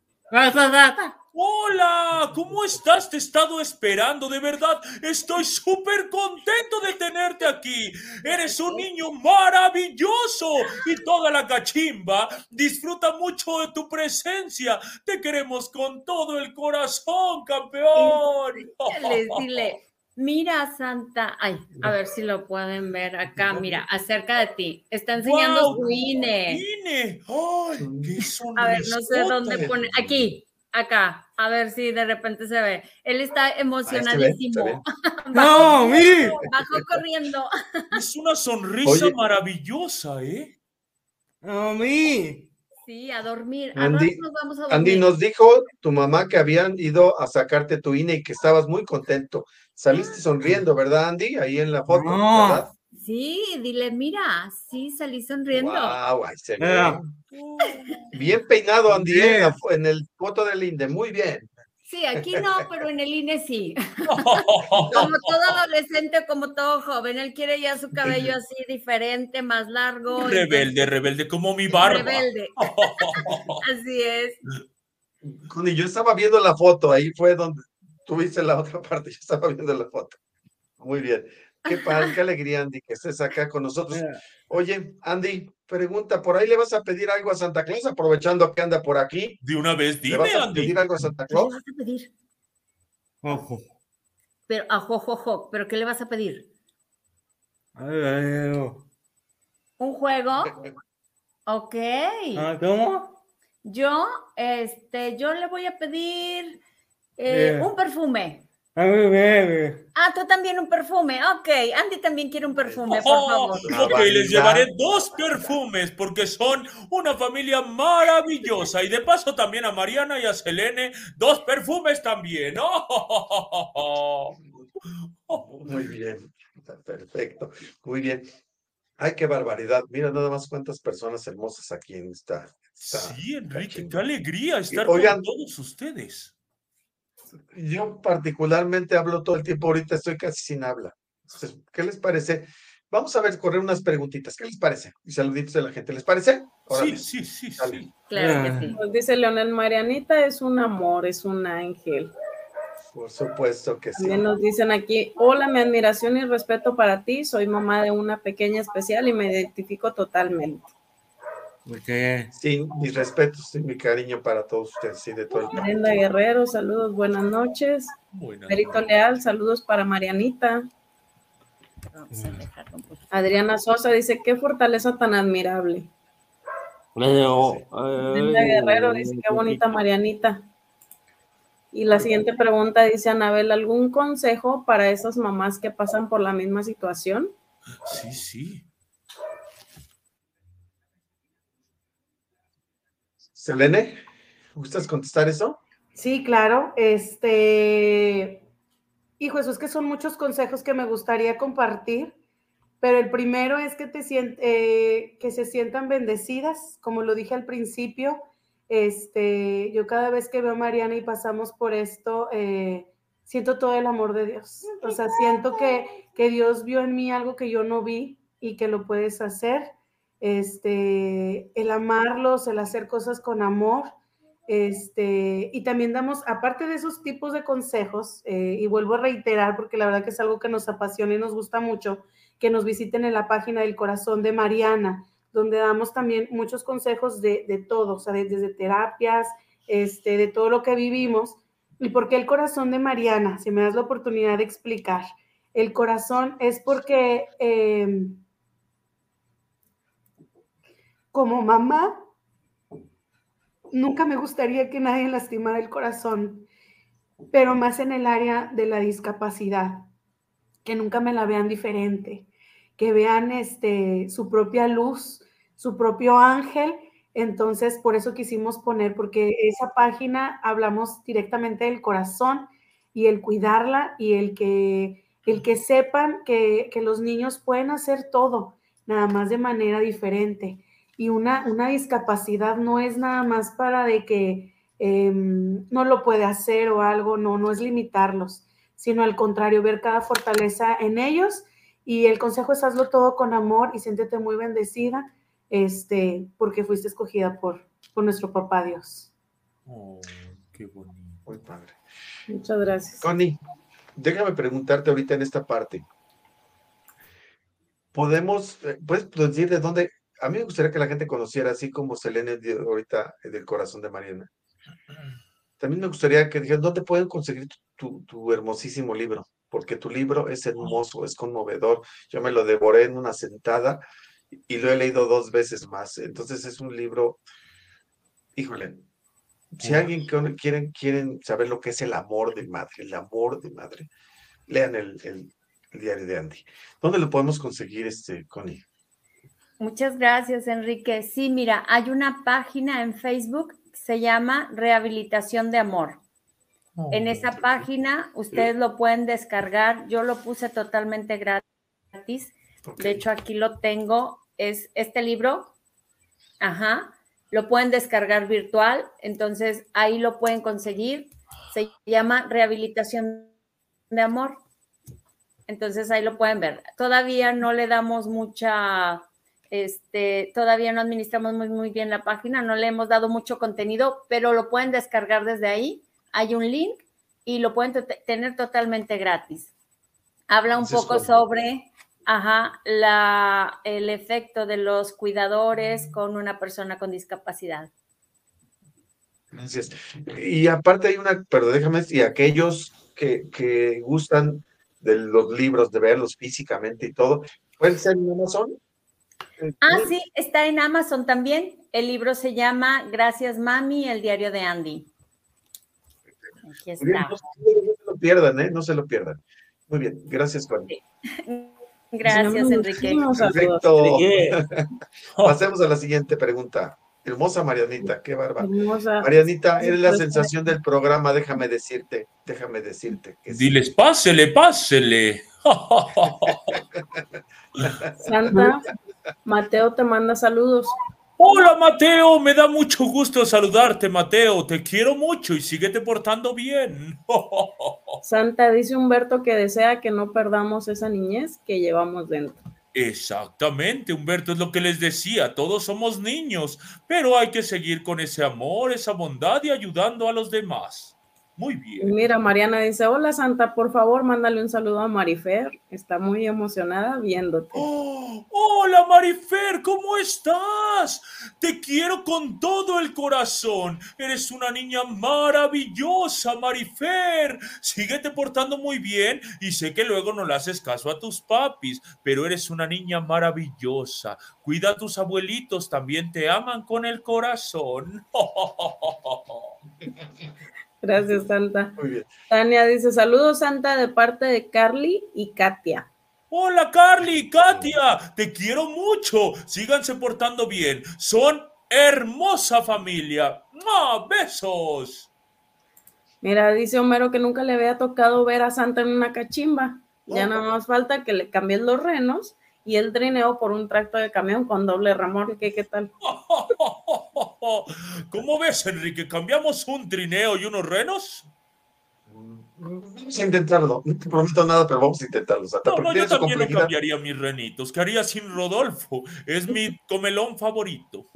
Hola, ¿cómo estás? Te he estado esperando, de verdad. Estoy súper contento de tenerte aquí. Eres un niño maravilloso y toda la cachimba disfruta mucho de tu presencia. Te queremos con todo el corazón, campeón. Dile, dile, mira Santa. Ay, a ver si lo pueden ver acá. Mira, acerca de ti. Está enseñando Guau, su INE. ¡Ine! ¡Ay, qué A ver, no sé dónde pone. Aquí, acá. A ver si de repente se ve. Él está Ah, ve, emocionadísimo. Bajó No, mire. corriendo, Bajó corriendo. Es una sonrisa Oye. maravillosa, ¿eh? A mí. Sí, a dormir. A Andy- nos vamos a dormir. Andy, nos dijo tu mamá que habían ido a sacarte tu INE y que estabas muy contento. Saliste sonriendo, ¿verdad, Andy? Ahí en la foto, No. ¿verdad? Sí, dile, mira, sí, salí sonriendo. Wow, ahí se ve. Bien peinado, Andy, ¿eh? en, la en el foto del INDE. Muy bien. Sí, aquí no, pero en el INE sí. Como todo adolescente, como todo joven, él quiere ya su cabello así diferente, más largo. Rebelde, rebelde, como mi barba. Rebelde. Así es. Connie, yo estaba viendo la foto, ahí fue donde tuviste la otra parte, yo estaba viendo la foto. Muy bien. Qué padre, qué alegría, Andy, que estés acá con nosotros. Oye, Andy, pregunta, ¿por ahí le vas a pedir algo a Santa Claus aprovechando que anda por aquí? De una vez, ¿Le dime, vas a Andy. pedir algo a Santa ¿Qué le Claus? vas a pedir? Ojo. Pero, ajo, jo, jo, ¿pero qué le vas a pedir? Ay, ay, ay. ¿Un juego? Ok. Ah, ¿Cómo? Yo, este, yo le voy a pedir eh, Bien. un perfume. A mí, bebé. Ah, tú también un perfume. Ok, Andy también quiere un perfume, por Oh, favor. ok, les llevaré dos perfumes porque son una familia maravillosa. Y de paso también a Mariana y a Selene, dos perfumes también. Oh. Muy bien, perfecto, muy bien. Ay, qué barbaridad. Mira nada más cuántas personas hermosas aquí en esta. esta Sí, Enrique, qué alegría estar Oigan. con todos ustedes. Yo particularmente hablo todo el tiempo, ahorita estoy casi sin habla. Entonces, ¿qué les parece? Vamos a ver, correr unas preguntitas. ¿Qué les parece? Y saluditos de la gente. ¿Les parece? Órale. Sí, sí, sí, Dale. sí. Claro que sí. Nos dice Leonel, Marianita es un amor, es un ángel. Por supuesto que sí. También nos dicen aquí, hola, mi admiración y respeto para ti, soy mamá de una pequeña especial y me identifico totalmente. Porque Sí, mis respetos y mi cariño para todos ustedes, sí, de todo el mundo. Brenda Guerrero, saludos, buenas noches. Buenas Perito noches. Leal, saludos para Marianita. Vamos a dejarlo un poquito. Adriana Sosa dice, qué fortaleza tan admirable. Leo. Brenda Guerrero dice, qué bonita Marianita. Y la siguiente pregunta dice, Anabel, ¿algún consejo para esas mamás que pasan por la misma situación? Sí, sí. Selene, ¿gustas contestar eso? Sí, claro. Este, hijo, eso es que son muchos consejos que me gustaría compartir, pero el primero es que te sient- eh, que se sientan bendecidas, como lo dije al principio. Este, yo cada vez que veo a Mariana y pasamos por esto, eh, siento todo el amor de Dios. O sea, siento que, que Dios vio en mí algo que yo no vi y que lo puedes hacer. Este, el amarlos, el hacer cosas con amor. Este, y también damos, aparte de esos tipos de consejos, eh, y vuelvo a reiterar, porque la verdad que es algo que nos apasiona y nos gusta mucho, que nos visiten en la página del corazón de Mariana, donde damos también muchos consejos de, de todo, o sea, de- desde terapias, este, de todo lo que vivimos. ¿Y por qué el corazón de Mariana? Si me das la oportunidad de explicar. El corazón es porque eh, como mamá, nunca me gustaría que nadie lastimara el corazón, pero más en el área de la discapacidad, que nunca me la vean diferente, que vean este, su propia luz, su propio ángel. Entonces, por eso quisimos poner, porque esa página hablamos directamente del corazón y el cuidarla y el que, el que sepan que, que los niños pueden hacer todo, nada más de manera diferente. Y una, una discapacidad no es nada más para de que em, no lo puede hacer o algo, no, no es limitarlos, sino al contrario, ver cada fortaleza en ellos. Y el consejo es hazlo todo con amor y siéntete muy bendecida, este, porque fuiste escogida por, por nuestro papá Dios. Oh, qué bonito. Muy padre. Muchas gracias. Connie, déjame preguntarte ahorita en esta parte. Podemos, eh, puedes decir de dónde, a mí me gustaría que la gente conociera, así como Selene ahorita eh, del corazón de Mariana. También me gustaría que dijeran dónde pueden conseguir tu, tu hermosísimo libro, porque tu libro es hermoso, es conmovedor. Yo me lo devoré en una sentada y lo he leído dos veces más. Entonces es un libro, híjole, si alguien quieren, quieren saber lo que es el amor de madre, el amor de madre, lean el, el- el diario de Andy. ¿Dónde lo podemos conseguir, este, Connie? Muchas gracias, Enrique. Sí, mira, hay una página en Facebook que se llama Rehabilitación de Amor. En esa página ustedes lo pueden descargar. Yo lo puse totalmente gratis. De hecho, aquí lo tengo. Es este libro. Ajá. Lo pueden descargar virtual. Entonces, ahí lo pueden conseguir. Se llama Rehabilitación de Amor. Entonces, ahí lo pueden ver. Todavía no le damos mucha, este, todavía no administramos muy, muy bien la página. No le hemos dado mucho contenido, pero lo pueden descargar desde ahí. Hay un link y lo pueden tener totalmente gratis. Habla un Entonces, poco sobre ajá, la, el efecto de los cuidadores con una persona con discapacidad. Gracias. Y aparte hay una, pero déjame, y aquellos que, que gustan de los libros, de verlos físicamente y todo, ¿pueden ser en Amazon? Ah, sí, está en Amazon también. El libro se llama Gracias Mami, el diario de Andy. Aquí está. no, se lo pierdan, ¿eh? No se lo pierdan. Muy bien, gracias, Connie. Gracias, Tenemos Enrique. Perfecto. Pasemos a la siguiente pregunta. Hermosa Marianita, qué bárbara. Hermosa. Marianita, eres la Pues, sensación del programa, déjame decirte, déjame decirte que sí. Diles, pásele, pásele. Santa, Mateo te manda saludos. Hola Mateo, me da mucho gusto saludarte Mateo, te quiero mucho y síguete portando bien. Santa dice Humberto que desea que no perdamos esa niñez que llevamos dentro. Exactamente, Humberto, es lo que les decía, todos somos niños, pero hay que seguir con ese amor, esa bondad y ayudando a los demás. Muy Y bien. mira, Mariana dice, hola Santa, por favor, mándale un saludo a Marifer. Está muy emocionada viéndote. Oh, hola Marifer, ¿cómo estás? Te quiero con todo el corazón. Eres una niña maravillosa, Marifer. Síguete portando muy bien y sé que luego no le haces caso a tus papis, pero eres una niña maravillosa. Cuida a tus abuelitos, también te aman con el corazón. Gracias, Santa. Muy bien. Tania dice, saludos Santa de parte de Carly y Katia. Hola Carly, Katia, te quiero mucho. Síganse portando bien. Son hermosa familia. ¡Mua! Besos. Mira, dice Homero que nunca le había tocado ver a Santa en una cachimba. Ya nada más falta que le cambien los renos y el trineo por un tracto de camión con doble remolque. ¿Qué tal? ¿Cómo ves, Enrique? ¿Cambiamos un trineo y unos renos? Vamos a intentarlo. No te prometo nada, pero vamos a intentarlo. Santa, No, porque no, yo también no cambiaría mis renitos. ¿Qué haría sin Rodolfo? Es mi comelón favorito.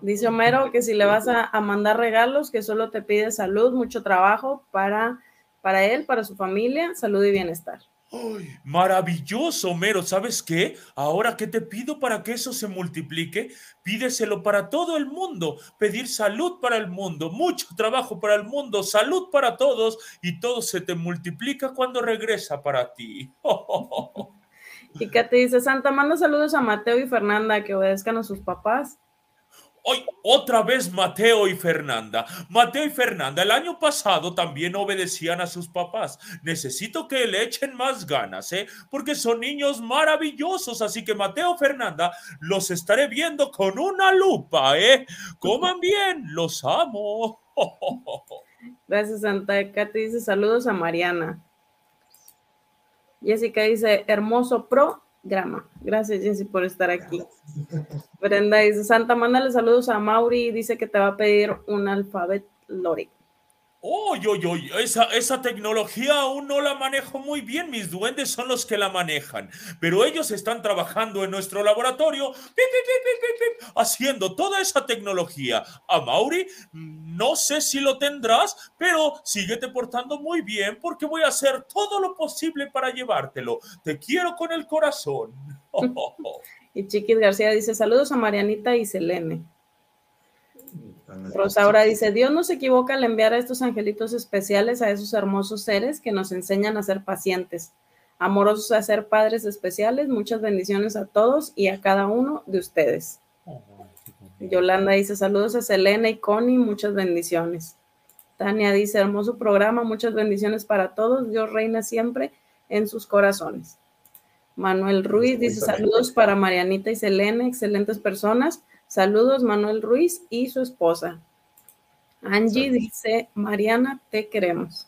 Dice Homero que si le vas a, a mandar regalos, que solo te pide salud, mucho trabajo para, para él, para su familia, salud y bienestar. Ay, maravilloso, Homero. ¿Sabes qué? Ahora que te pido para que eso se multiplique, pídeselo para todo el mundo. Pedir salud para el mundo, mucho trabajo para el mundo, salud para todos y todo se te multiplica cuando regresa para ti. Y Katy dice, Santa, manda saludos a Mateo y Fernanda, que obedezcan a sus papás. Hoy, otra vez Mateo y Fernanda. Mateo y Fernanda, el año pasado también obedecían a sus papás. Necesito que le echen más ganas, ¿eh? Porque son niños maravillosos. Así que Mateo, Fernanda, los estaré viendo con una lupa, ¿eh? Coman bien, los amo. Gracias, Santa. Katy dice saludos a Mariana. Jessica dice hermoso programa. Gracias, Jessy, por estar aquí. Brenda dice, Santa, mándale saludos a Mauri dice que te va a pedir un alfabet Lori. Oy, oy, oy, esa, esa tecnología aún no la manejo muy bien, mis duendes son los que la manejan, pero ellos están trabajando en nuestro laboratorio haciendo toda esa tecnología. A Mauri, no sé si lo tendrás, pero síguete portando muy bien porque voy a hacer todo lo posible para llevártelo. Te quiero con el corazón. Y Chiquis García dice, saludos a Marianita y Selene. Rosaura dice, Dios no se equivoca al enviar a estos angelitos especiales a esos hermosos seres que nos enseñan a ser pacientes, amorosos a ser padres especiales. Muchas bendiciones a todos y a cada uno de ustedes. Yolanda dice, saludos a Selena y Connie, muchas bendiciones. Tania dice, hermoso programa, muchas bendiciones para todos. Dios reina siempre en sus corazones. Manuel Ruiz dice, saludos para Marianita y Selena, excelentes personas. Saludos, Manuel Ruiz y su esposa. Angie dice, Mariana, te queremos.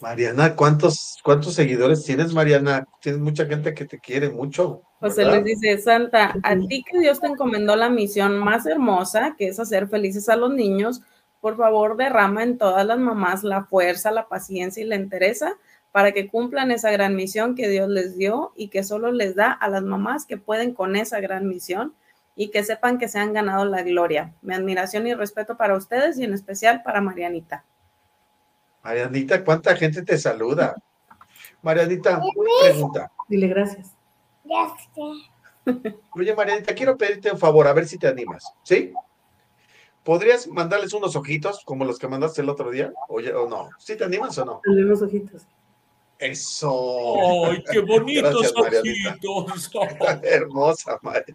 Mariana, ¿cuántos, ¿cuántos seguidores tienes, Mariana? Tienes mucha gente que te quiere mucho. José ¿verdad? Luis dice, Santa, a ti que Dios te encomendó la misión más hermosa, que es hacer felices a los niños, por favor derrama en todas las mamás la fuerza, la paciencia y la entereza para que cumplan esa gran misión que Dios les dio y que solo les da a las mamás que pueden con esa gran misión y que sepan que se han ganado la gloria. Mi admiración y respeto para ustedes y en especial para Marianita. Marianita, ¿cuánta gente te saluda? Marianita, una pregunta. Dile gracias. Gracias. Oye, Marianita, quiero pedirte un favor, a ver si te animas, ¿sí? ¿Podrías mandarles unos ojitos como los que mandaste el otro día? Oye, o no. ¿Sí te animas o no? Unos ojitos. Eso. ¡Ay, qué bonitos ojitos! Hermosa, Marianita.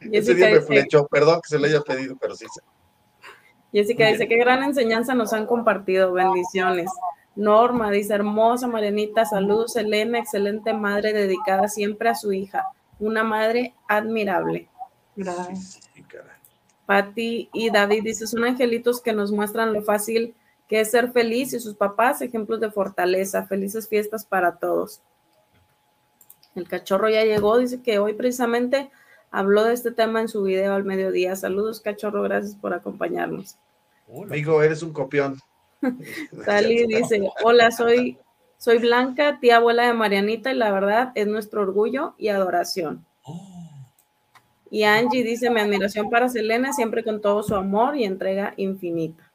Ese Jessica día me dice, flechó, perdón que se lo haya pedido, pero sí. se- Jessica dice, qué gran enseñanza nos han compartido, bendiciones. Norma dice, hermosa Marianita, saludos, Elena, excelente madre dedicada siempre a su hija, una madre admirable. Gracias. Sí. Patti y David dice, son angelitos que nos muestran lo fácil que es ser feliz y sus papás ejemplos de fortaleza. Felices fiestas para todos. El cachorro ya llegó, dice que hoy precisamente habló de este tema en su video al mediodía. Saludos, cachorro, gracias por acompañarnos. Hola. Amigo, eres un copión. Sally dice, hola, soy, soy Blanca, tía abuela de Marianita y la verdad es nuestro orgullo y adoración. Oh, Y Angie dice, mi admiración para Selena, siempre con todo su amor y entrega infinita.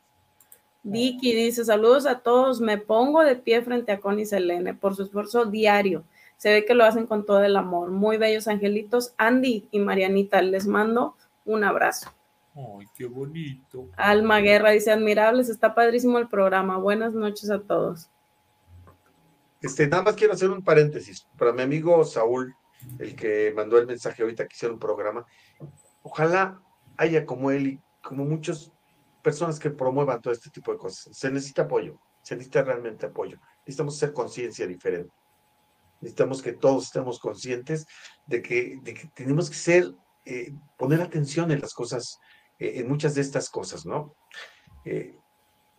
Vicky dice, saludos a todos, me pongo de pie frente a Connie y Selene por su esfuerzo diario. Se ve que lo hacen con todo el amor. Muy bellos angelitos. Andy y Marianita, les mando un abrazo. ¡Ay, qué bonito! Alma Guerra dice, admirables, está padrísimo el programa. Buenas noches a todos. Este, nada más quiero hacer un paréntesis para mi amigo Saúl, el que mandó el mensaje ahorita que hicieron un programa. Ojalá haya como él y como muchas personas que promuevan todo este tipo de cosas. Se necesita apoyo, se necesita realmente apoyo. Necesitamos hacer conciencia diferente. Necesitamos que todos estemos conscientes de que, de que tenemos que ser, eh, poner atención en las cosas, eh, en muchas de estas cosas, ¿no? Eh,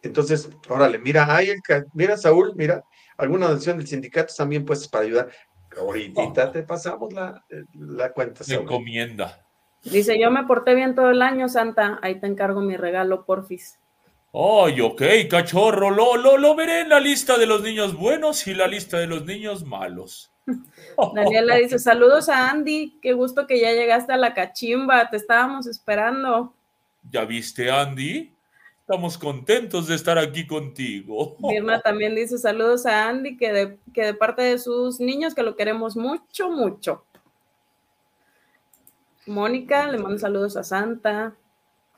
entonces, órale, mira, ahí el mira, Saúl, mira, alguna donación del sindicato también puestas para ayudar. Ahorita te pasamos la, la cuenta, Saúl. encomienda. Dice, yo me porté bien todo el año, Santa. Ahí te encargo mi regalo, porfis. Ay, ok, cachorro, lo, lo, lo veré en la lista de los niños buenos y la lista de los niños malos. Daniela dice, saludos a Andy. Qué gusto que ya llegaste a la cachimba. Te estábamos esperando. ¿Ya viste, Andy? Estamos contentos de estar aquí contigo. Mirna también dice saludos a Andy, que de, que de parte de sus niños, que lo queremos mucho, mucho. Mónica, le mando saludos a Santa.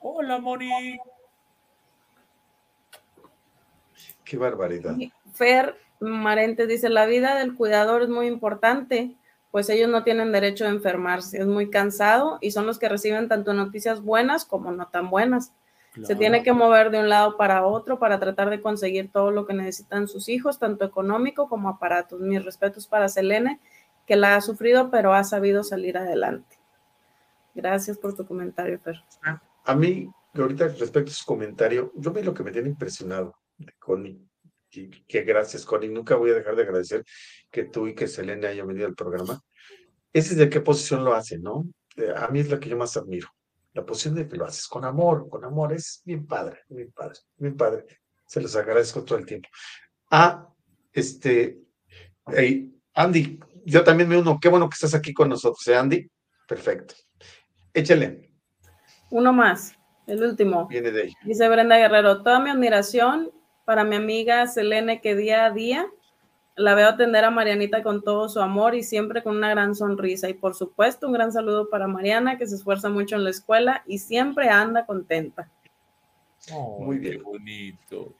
Hola, Moni. Qué barbaridad. Fer Marente dice, la vida del cuidador es muy importante pues ellos no tienen derecho a enfermarse. Es muy cansado y son los que reciben tanto noticias buenas como no tan buenas. Se tiene que mover de un lado para otro para tratar de conseguir todo lo que necesitan sus hijos, tanto económico como aparatos. Mis respetos para Selene, que la ha sufrido, pero ha sabido salir adelante. Gracias por tu comentario, Fer. A mí, ahorita respecto a su comentario, yo vi lo que me tiene impresionado de Connie. Y gracias, Connie. Nunca voy a dejar de agradecer que tú y que Selene hayan venido al programa. Ese es de qué posición lo hace, ¿no? Eh, A mí es la que yo más admiro. La posición de que lo haces con amor, con amor, es bien padre, bien padre, bien padre. Se los agradezco todo el tiempo. Ah, este, Andy, yo también me uno. Qué bueno que estás aquí con nosotros, ¿eh, Andy? Perfecto. Échale, Uno más, el último. viene de ahí. Dice Brenda Guerrero, toda mi admiración para mi amiga Selene que día a día la veo atender a Marianita con todo su amor y siempre con una gran sonrisa. Y por supuesto, un gran saludo para Mariana que se esfuerza mucho en la escuela y siempre anda contenta. Muy Ay, bien. Qué bonito.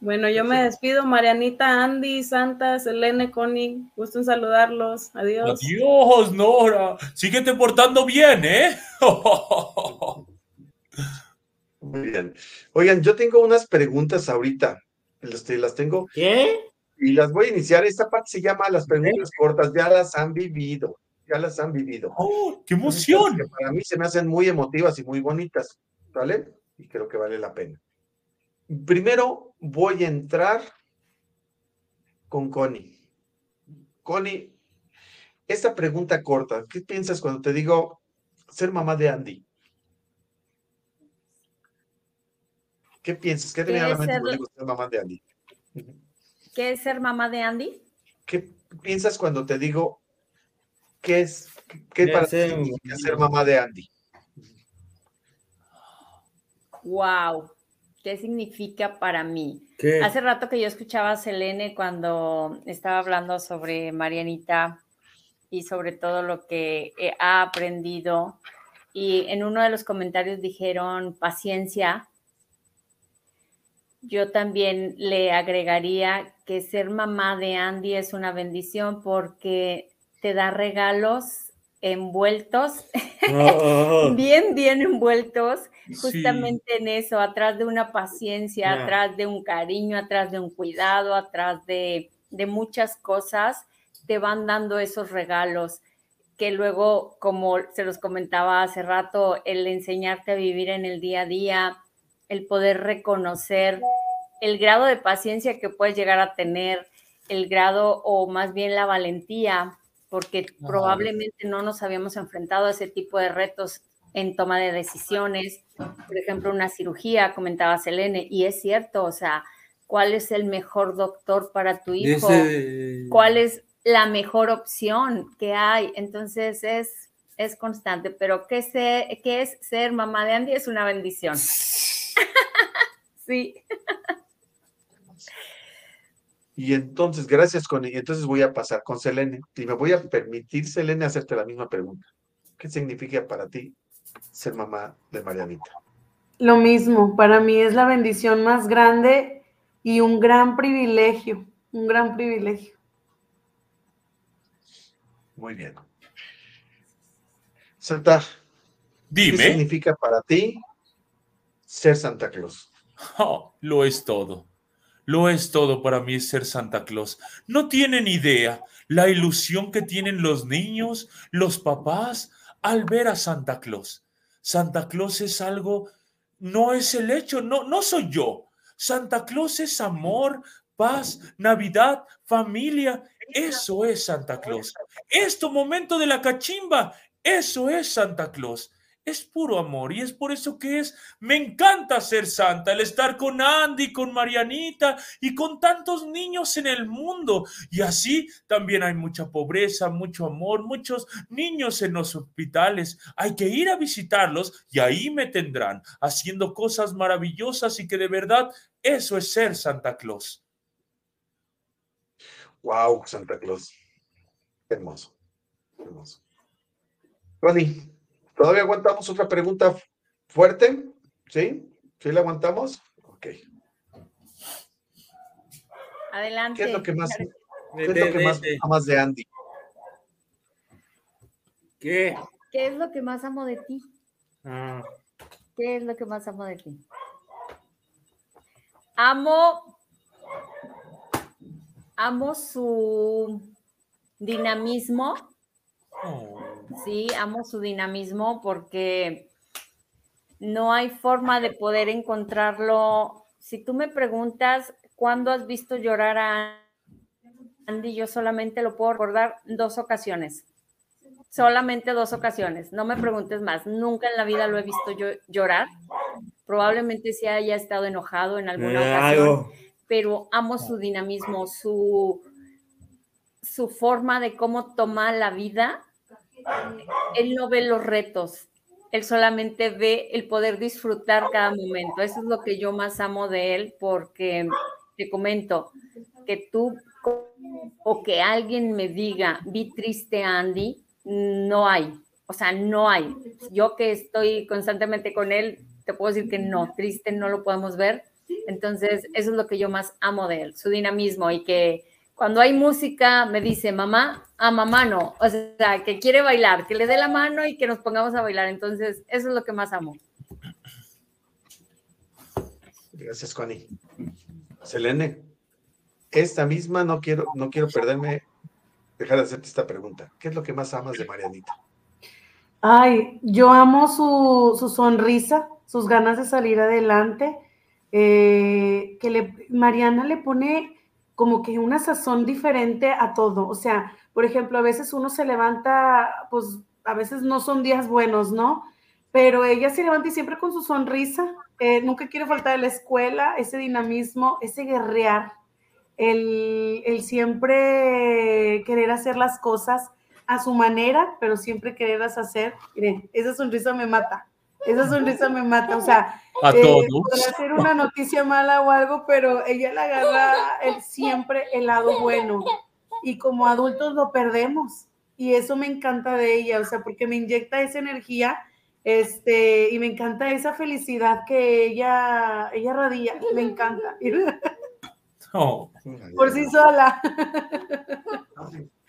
Bueno, yo me despido, Marianita, Andy, Santa, Selene, Connie, gusto en saludarlos. Adiós. Adiós, Nora. Síguete portando bien, ¿eh? Muy bien. Oigan, yo tengo unas preguntas ahorita. Las, las tengo ¿Qué? y las voy a iniciar. Esta parte se llama las preguntas cortas. Ya las han vivido. Ya las han vivido. ¡Oh, ¡Qué emoción! que para mí se me hacen muy emotivas y muy bonitas. ¿Vale? Y creo que vale la pena. Primero voy a entrar con Connie. Connie, esta pregunta corta, ¿qué piensas cuando te digo ser mamá de Andy? ¿Qué piensas? ¿Qué te viene a la ¿Qué mente ser- cuando digo ser mamá de Andy? ¿Qué es ser mamá de Andy? ¿Qué piensas cuando te digo qué es, qué, para ti significa ser mamá de Andy? Wow, ¿qué significa para mí? ¿Qué? Hace rato que yo escuchaba a Selene cuando estaba hablando sobre Marianita y sobre todo lo que eh, ha aprendido. Y en uno de los comentarios dijeron paciencia. Yo también le agregaría que ser mamá de Andy es una bendición porque te da regalos envueltos, Oh, bien, bien envueltos, Sí. justamente en eso, atrás de una paciencia, atrás de un cariño, atrás de un cuidado, atrás de, de muchas cosas, te van dando esos regalos que luego, como se los comentaba hace rato, el enseñarte a vivir en el día a día, el poder reconocer el grado de paciencia que puedes llegar a tener, el grado o más bien la valentía, porque probablemente no nos habíamos enfrentado a ese tipo de retos en toma de decisiones. Por ejemplo, una cirugía, comentaba Selene, y es cierto, o sea, ¿cuál es el mejor doctor para tu hijo? cuál es la mejor opción que hay. Entonces es, es constante, pero ¿qué, se- qué es ser mamá de Andy? Es una bendición. sí. Y entonces, gracias, Connie. Entonces voy a pasar con Selene y me voy a permitir, Selene, hacerte la misma pregunta. ¿Qué significa para ti ser mamá de Marianita? Lo mismo, para mí es la bendición más grande y un gran privilegio, un gran privilegio. Muy bien. Santa, ¿qué Dime. significa para ti ser Santa Claus? Oh, lo es todo. Lo es todo para mí ser Santa Claus. No tienen idea la ilusión que tienen los niños, los papás, al ver a Santa Claus. Santa Claus es algo, no es el hecho, no, no soy yo. Santa Claus es amor, paz, Navidad, familia. Eso es Santa Claus. Esto, momento de la cachimba, eso es Santa Claus. Es puro amor y es por eso que es me encanta ser santa, el estar con Andy, con Marianita y con tantos niños en el mundo. Y así también hay mucha pobreza, mucho amor, muchos niños en los hospitales. Hay que ir a visitarlos y ahí me tendrán haciendo cosas maravillosas y que de verdad eso es ser Santa Claus. Wow, Santa Claus. Hermoso. hermoso. Connie, ¿todavía aguantamos otra pregunta fuerte? ¿Sí? ¿Sí la aguantamos? Ok. Adelante. ¿Qué es lo que más, qué es lo que más amas de Andy? ¿Qué? ¿Qué es lo que más amo de ti? Ah, ¿Qué es lo que más amo de ti? Amo, amo su dinamismo, Oh, sí, amo su dinamismo porque no hay forma de poder encontrarlo. Si tú me preguntas cuándo has visto llorar a Andy, yo solamente lo puedo recordar dos ocasiones. Solamente dos ocasiones. No me preguntes más. Nunca en la vida lo he visto yo llorar. Probablemente sí haya estado enojado en alguna ocasión, pero amo su dinamismo, su, su forma de cómo toma la vida. Él no ve los retos, él solamente ve el poder disfrutar cada momento. Eso es lo que yo más amo de él, porque te comento que tú o que alguien me diga, vi triste a Andy, no hay. O sea, no hay. Yo que estoy constantemente con él, te puedo decir que no, triste no lo podemos ver. Entonces, eso es lo que yo más amo de él, su dinamismo y que cuando hay música me dice, mamá, a mamá no. O sea, que quiere bailar, que le dé la mano y que nos pongamos a bailar. Entonces, eso es lo que más amo. Gracias, Connie. Selene, esta misma no quiero, no quiero perderme, dejar de hacerte esta pregunta. ¿Qué es lo que más amas de Marianita? Ay, yo amo su, su sonrisa, sus ganas de salir adelante, eh, que le, Mariana le pone como que una sazón diferente a todo. O sea, por ejemplo, a veces uno se levanta, pues a veces no son días buenos, ¿no? Pero ella se levanta y siempre con su sonrisa, eh, nunca quiere faltar a la escuela, ese dinamismo, ese guerrear, el, el siempre querer hacer las cosas a su manera, pero siempre quererlas hacer. Miren, esa sonrisa me mata. Esa sonrisa me mata. O sea, A eh, todos. podrá ser una noticia mala o algo, pero ella le agarra el, siempre el lado bueno. Y como adultos lo perdemos. Y eso me encanta de ella, o sea, porque me inyecta esa energía este, y me encanta esa felicidad que ella, ella radia. Me encanta. Oh, Por sí sola.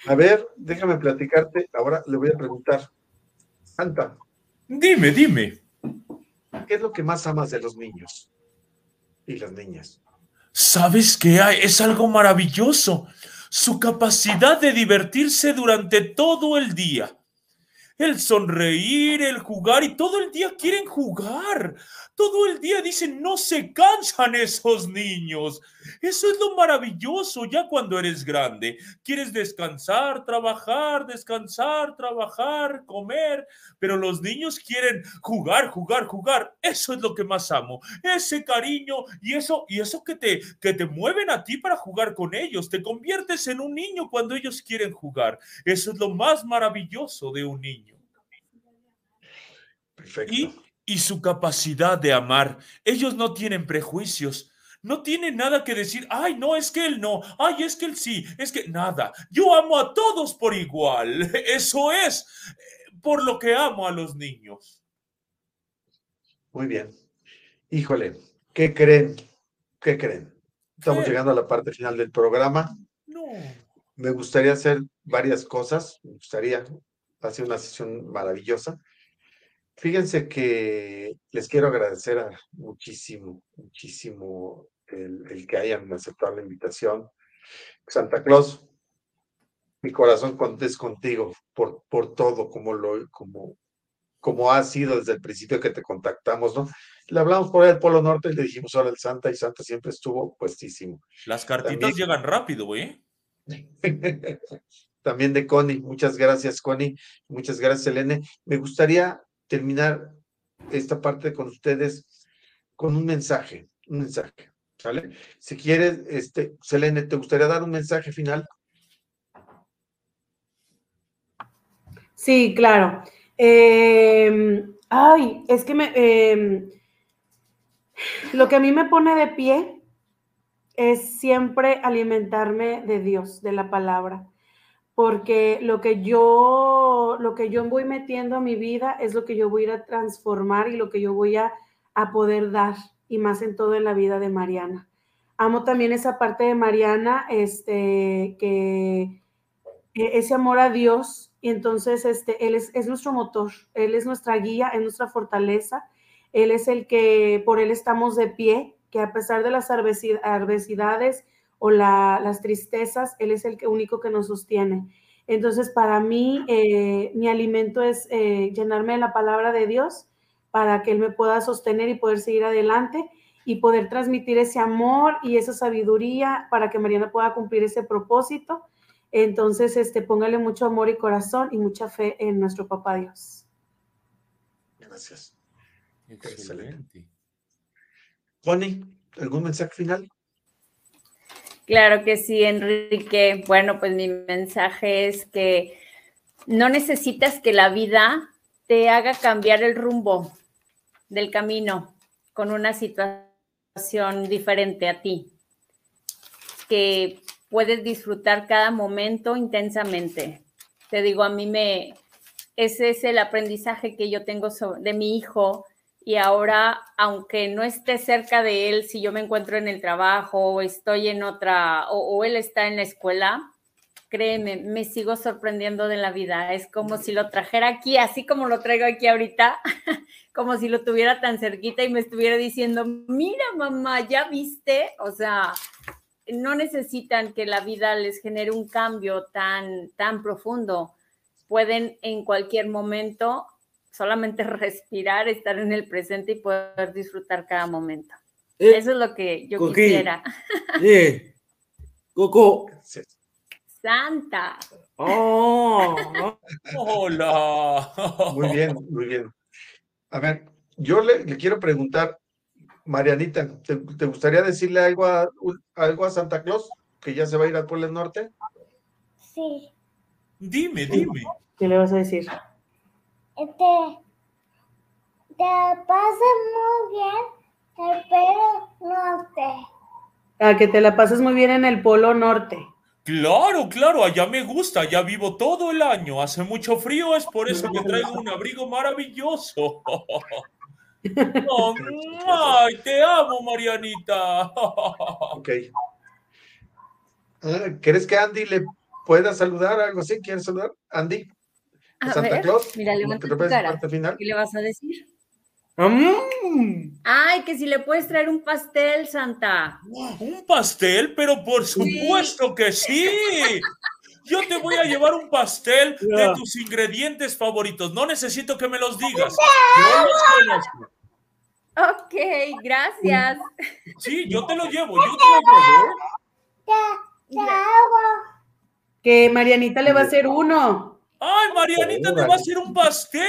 A ver, déjame platicarte. Ahora le voy a preguntar, Santa, Dime, dime. ¿Qué es lo que más amas de los niños y las niñas? ¿Sabes qué? hay? Es algo maravilloso. Su capacidad de divertirse durante todo el día. El sonreír, el jugar y todo el día quieren jugar. Todo el día dicen, no se cansan esos niños. Eso es lo maravilloso ya cuando eres grande. Quieres descansar, trabajar, descansar, trabajar, comer, pero los niños quieren jugar, jugar, jugar. Eso es lo que más amo. Ese cariño y eso y eso que te que te mueven a ti para jugar con ellos. Te conviertes en un niño cuando ellos quieren jugar. Eso es lo más maravilloso de un niño. Perfecto. Y, y su capacidad de amar. Ellos no tienen prejuicios. No tienen nada que decir, ay, no, es que él no, ay, es que él sí, es que nada. Yo amo a todos por igual. Eso es eh, por lo que amo a los niños. Muy bien. Híjole, ¿qué creen? ¿Qué creen? Estamos ¿Qué? llegando a la parte final del programa. No. Me gustaría hacer varias cosas. Me gustaría hacer una sesión maravillosa. Fíjense que les quiero agradecer a muchísimo, muchísimo el, el que hayan aceptado la invitación. Santa Claus, mi corazón es contigo por, por todo, como lo, como, como ha sido desde el principio que te contactamos, ¿no? Le hablamos por ahí del Polo Norte y le dijimos ahora el Santa y Santa siempre estuvo puestísimo. Las cartitas También- llegan rápido, ¿eh? También de Connie, muchas gracias Connie, muchas gracias Elene. Me gustaría terminar esta parte con ustedes con un mensaje, un mensaje, Si quieres, este, Selene, ¿te gustaría dar un mensaje final? Sí, claro. Eh, ay, es que me, eh, lo que a mí me pone de pie es siempre alimentarme de Dios, de la palabra, porque lo que yo, lo que yo voy metiendo a mi vida es lo que yo voy a transformar y lo que yo voy a, a poder dar, y más en todo en la vida de Mariana. Amo también esa parte de Mariana, este, que e- ese amor a Dios y entonces este, Él es, es nuestro motor, Él es nuestra guía, es nuestra fortaleza, Él es el que por Él estamos de pie, que a pesar de las adversidades o la, las tristezas, Él es el único que nos sostiene. Entonces, para mí, eh, mi alimento es eh, llenarme de la palabra de Dios para que Él me pueda sostener y poder seguir adelante y poder transmitir ese amor y esa sabiduría para que Mariana pueda cumplir ese propósito entonces, este, póngale mucho amor y corazón y mucha fe en nuestro papá Dios. Gracias. Excelente. Connie, ¿algún mensaje final? Claro que sí, Enrique. Bueno, pues mi mensaje es que no necesitas que la vida te haga cambiar el rumbo del camino con una situación diferente a ti. Que puedes disfrutar cada momento intensamente. Te digo, a mí me, ese es el aprendizaje que yo tengo de mi hijo y ahora, aunque no esté cerca de él, si yo me encuentro en el trabajo o estoy en otra, o, él está en la escuela, créeme, me sigo sorprendiendo de la vida. Es como si lo trajera aquí, así como lo traigo aquí ahorita, como si lo tuviera tan cerquita y me estuviera diciendo, mira mamá, ya viste, o sea, no necesitan que la vida les genere un cambio tan, tan profundo. Pueden en cualquier momento solamente respirar, estar en el presente y poder disfrutar cada momento. Eh, Eso es lo que yo quisiera. Eh, Coco. Santa. Oh, hola. Muy bien, muy bien. A ver, yo le quiero preguntar, Marianita, ¿te, gustaría decirle algo a, algo a Santa Claus? ¿Que ya se va a ir al Pueblo Norte? Sí. Dime, dime. ¿Qué le vas a decir? Este, te pases muy bien el Polo Norte. A que te la pases muy bien en el Polo Norte. Claro, claro, allá me gusta, allá vivo todo el año, hace mucho frío, es por eso que traigo un abrigo maravilloso. ¡Ay, te amo, Marianita! ok. Ah, ¿Quieres que Andy le pueda saludar algo así? ¿Quieres saludar? Andy. A Santa ver, Claus. Mira, levanta tu cara. ¿Qué le vas a decir? Mm. Ay, que si le puedes traer un pastel, Santa. ¿Un pastel? Pero por supuesto que sí. Yo te voy a llevar un pastel de tus ingredientes favoritos. No necesito que me los digas. Yo los conozco. Ok, gracias. Sí, yo te lo llevo, yo te lo llevo. Que Marianita le va a hacer uno. ¡Ay, Marianita te va a hacer un pastel,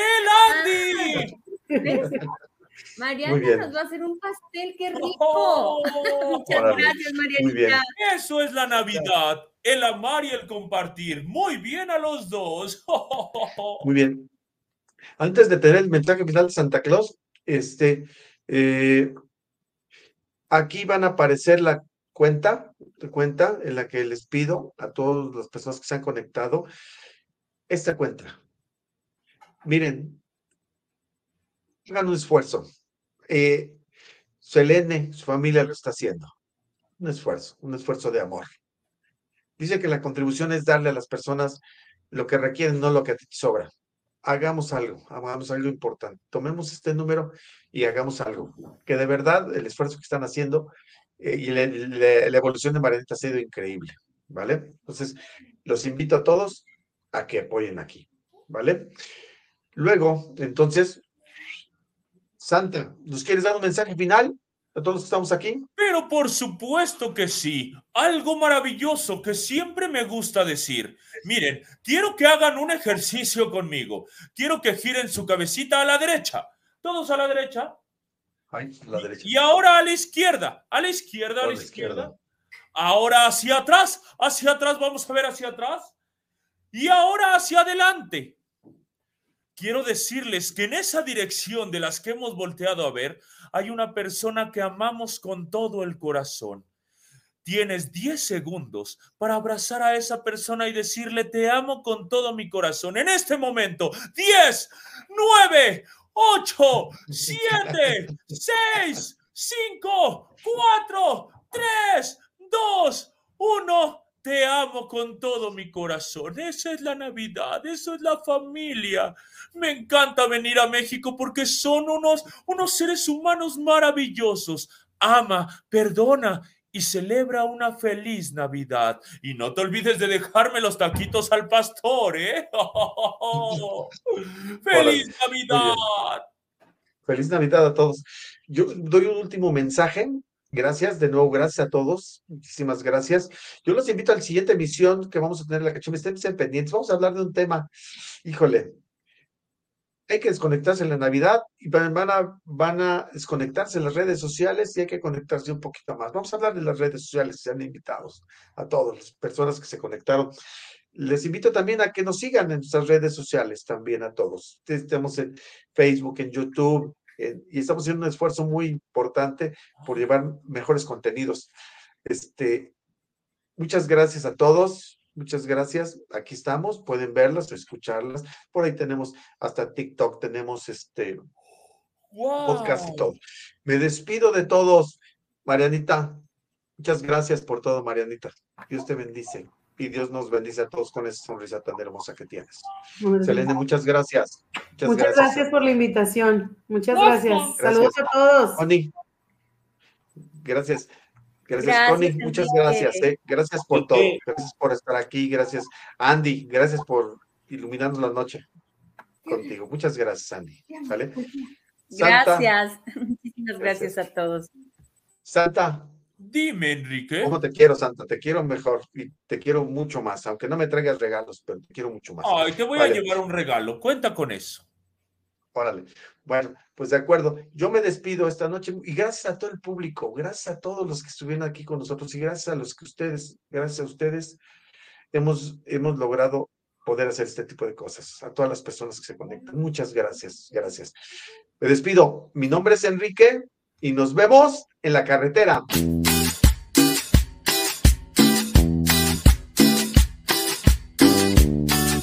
Andy! Mariana nos va a hacer un pastel, qué rico. Oh. Muchas gracias, Marianita. Eso es la Navidad, el amar y el compartir. Muy bien a los dos. Muy bien. Antes de tener el mensaje final de Santa Claus, este, eh, aquí van a aparecer la cuenta, cuenta en la que les pido a todas las personas que se han conectado esta cuenta. Miren, hagan un esfuerzo. Eh, Selene, su familia lo está haciendo. Un esfuerzo, un esfuerzo de amor. Dice que la contribución es darle a las personas lo que requieren, no lo que te sobra hagamos algo, hagamos algo importante. Tomemos este número y hagamos algo. Que de verdad el esfuerzo que están haciendo eh, y la, evolución de Marianita ha sido increíble, ¿vale? Entonces, los invito a todos a que apoyen aquí, ¿vale? Luego, entonces, Santa, ¿nos quieres dar un mensaje final? a todos los que estamos aquí? Pero por supuesto que sí. Algo maravilloso que siempre me gusta decir. Miren, quiero que hagan un ejercicio conmigo. Quiero que giren su cabecita a la derecha. Todos a la derecha. Ay, la derecha. Y ahora a la izquierda. A la izquierda, a la, izquierda. Ahora hacia atrás. Hacia atrás. Vamos a ver hacia atrás. Y ahora hacia adelante quiero decirles que en esa dirección de las que hemos volteado a ver, hay una persona que amamos con todo el corazón. Tienes 10 segundos para abrazar a esa persona y decirle, te amo con todo mi corazón. En este momento, 10, 9, 8, 7, 6, 5, 4, 3, 2, 1. Te amo con todo mi corazón. Esa es la Navidad, eso es la familia. Me encanta venir a México porque son unos, unos seres humanos maravillosos. Ama, perdona y celebra una feliz Navidad. Y no te olvides de dejarme los taquitos al pastor, ¿eh? ¡Feliz Navidad! Feliz Navidad a todos. Yo doy un último mensaje. Gracias, de nuevo, gracias a todos. Muchísimas gracias. Yo los invito a la siguiente emisión que vamos a tener en la cachumba. Estén pendientes. Vamos a hablar de un tema. Híjole, hay que desconectarse en la Navidad y van a, van a desconectarse en las redes sociales y hay que conectarse un poquito más. Vamos a hablar de las redes sociales, sean invitados a todas las personas que se conectaron. Les invito también a que nos sigan en nuestras redes sociales, también a todos. Estamos en Facebook, en YouTube, y estamos haciendo un esfuerzo muy importante por llevar mejores contenidos. Este, muchas gracias a todos. Muchas gracias. Aquí estamos. Pueden verlas o escucharlas. Por ahí tenemos hasta TikTok, tenemos este podcast y todo. Me despido de todos. Marianita, muchas gracias por todo, Marianita. Dios te bendice. Y Dios nos bendice a todos con esa sonrisa tan hermosa que tienes. Selene, muchas gracias. Muchas, gracias. por la invitación. Muchas gracias. Saludos a todos. Connie, gracias. Gracias, Connie. Muchas gracias. Eh. Gracias por todo. Gracias por estar aquí. Gracias, Andy. Gracias por iluminarnos la noche contigo. Muchas gracias, Andy. ¿Vale? gracias. Muchísimas gracias a todos. Santa, Dime, Enrique. ¿Cómo te quiero, Santa? Te quiero mejor y te quiero mucho más, aunque no me traigas regalos, pero te quiero mucho más. Ay, te voy a llevar un regalo. Cuenta con eso. Órale. Bueno, pues de acuerdo. Yo me despido esta noche y gracias a todo el público, gracias a todos los que estuvieron aquí con nosotros y gracias a los que ustedes, gracias a ustedes, hemos, hemos logrado poder hacer este tipo de cosas. A todas las personas que se conectan. Muchas gracias, gracias. Me despido. Mi nombre es Enrique y nos vemos en la carretera.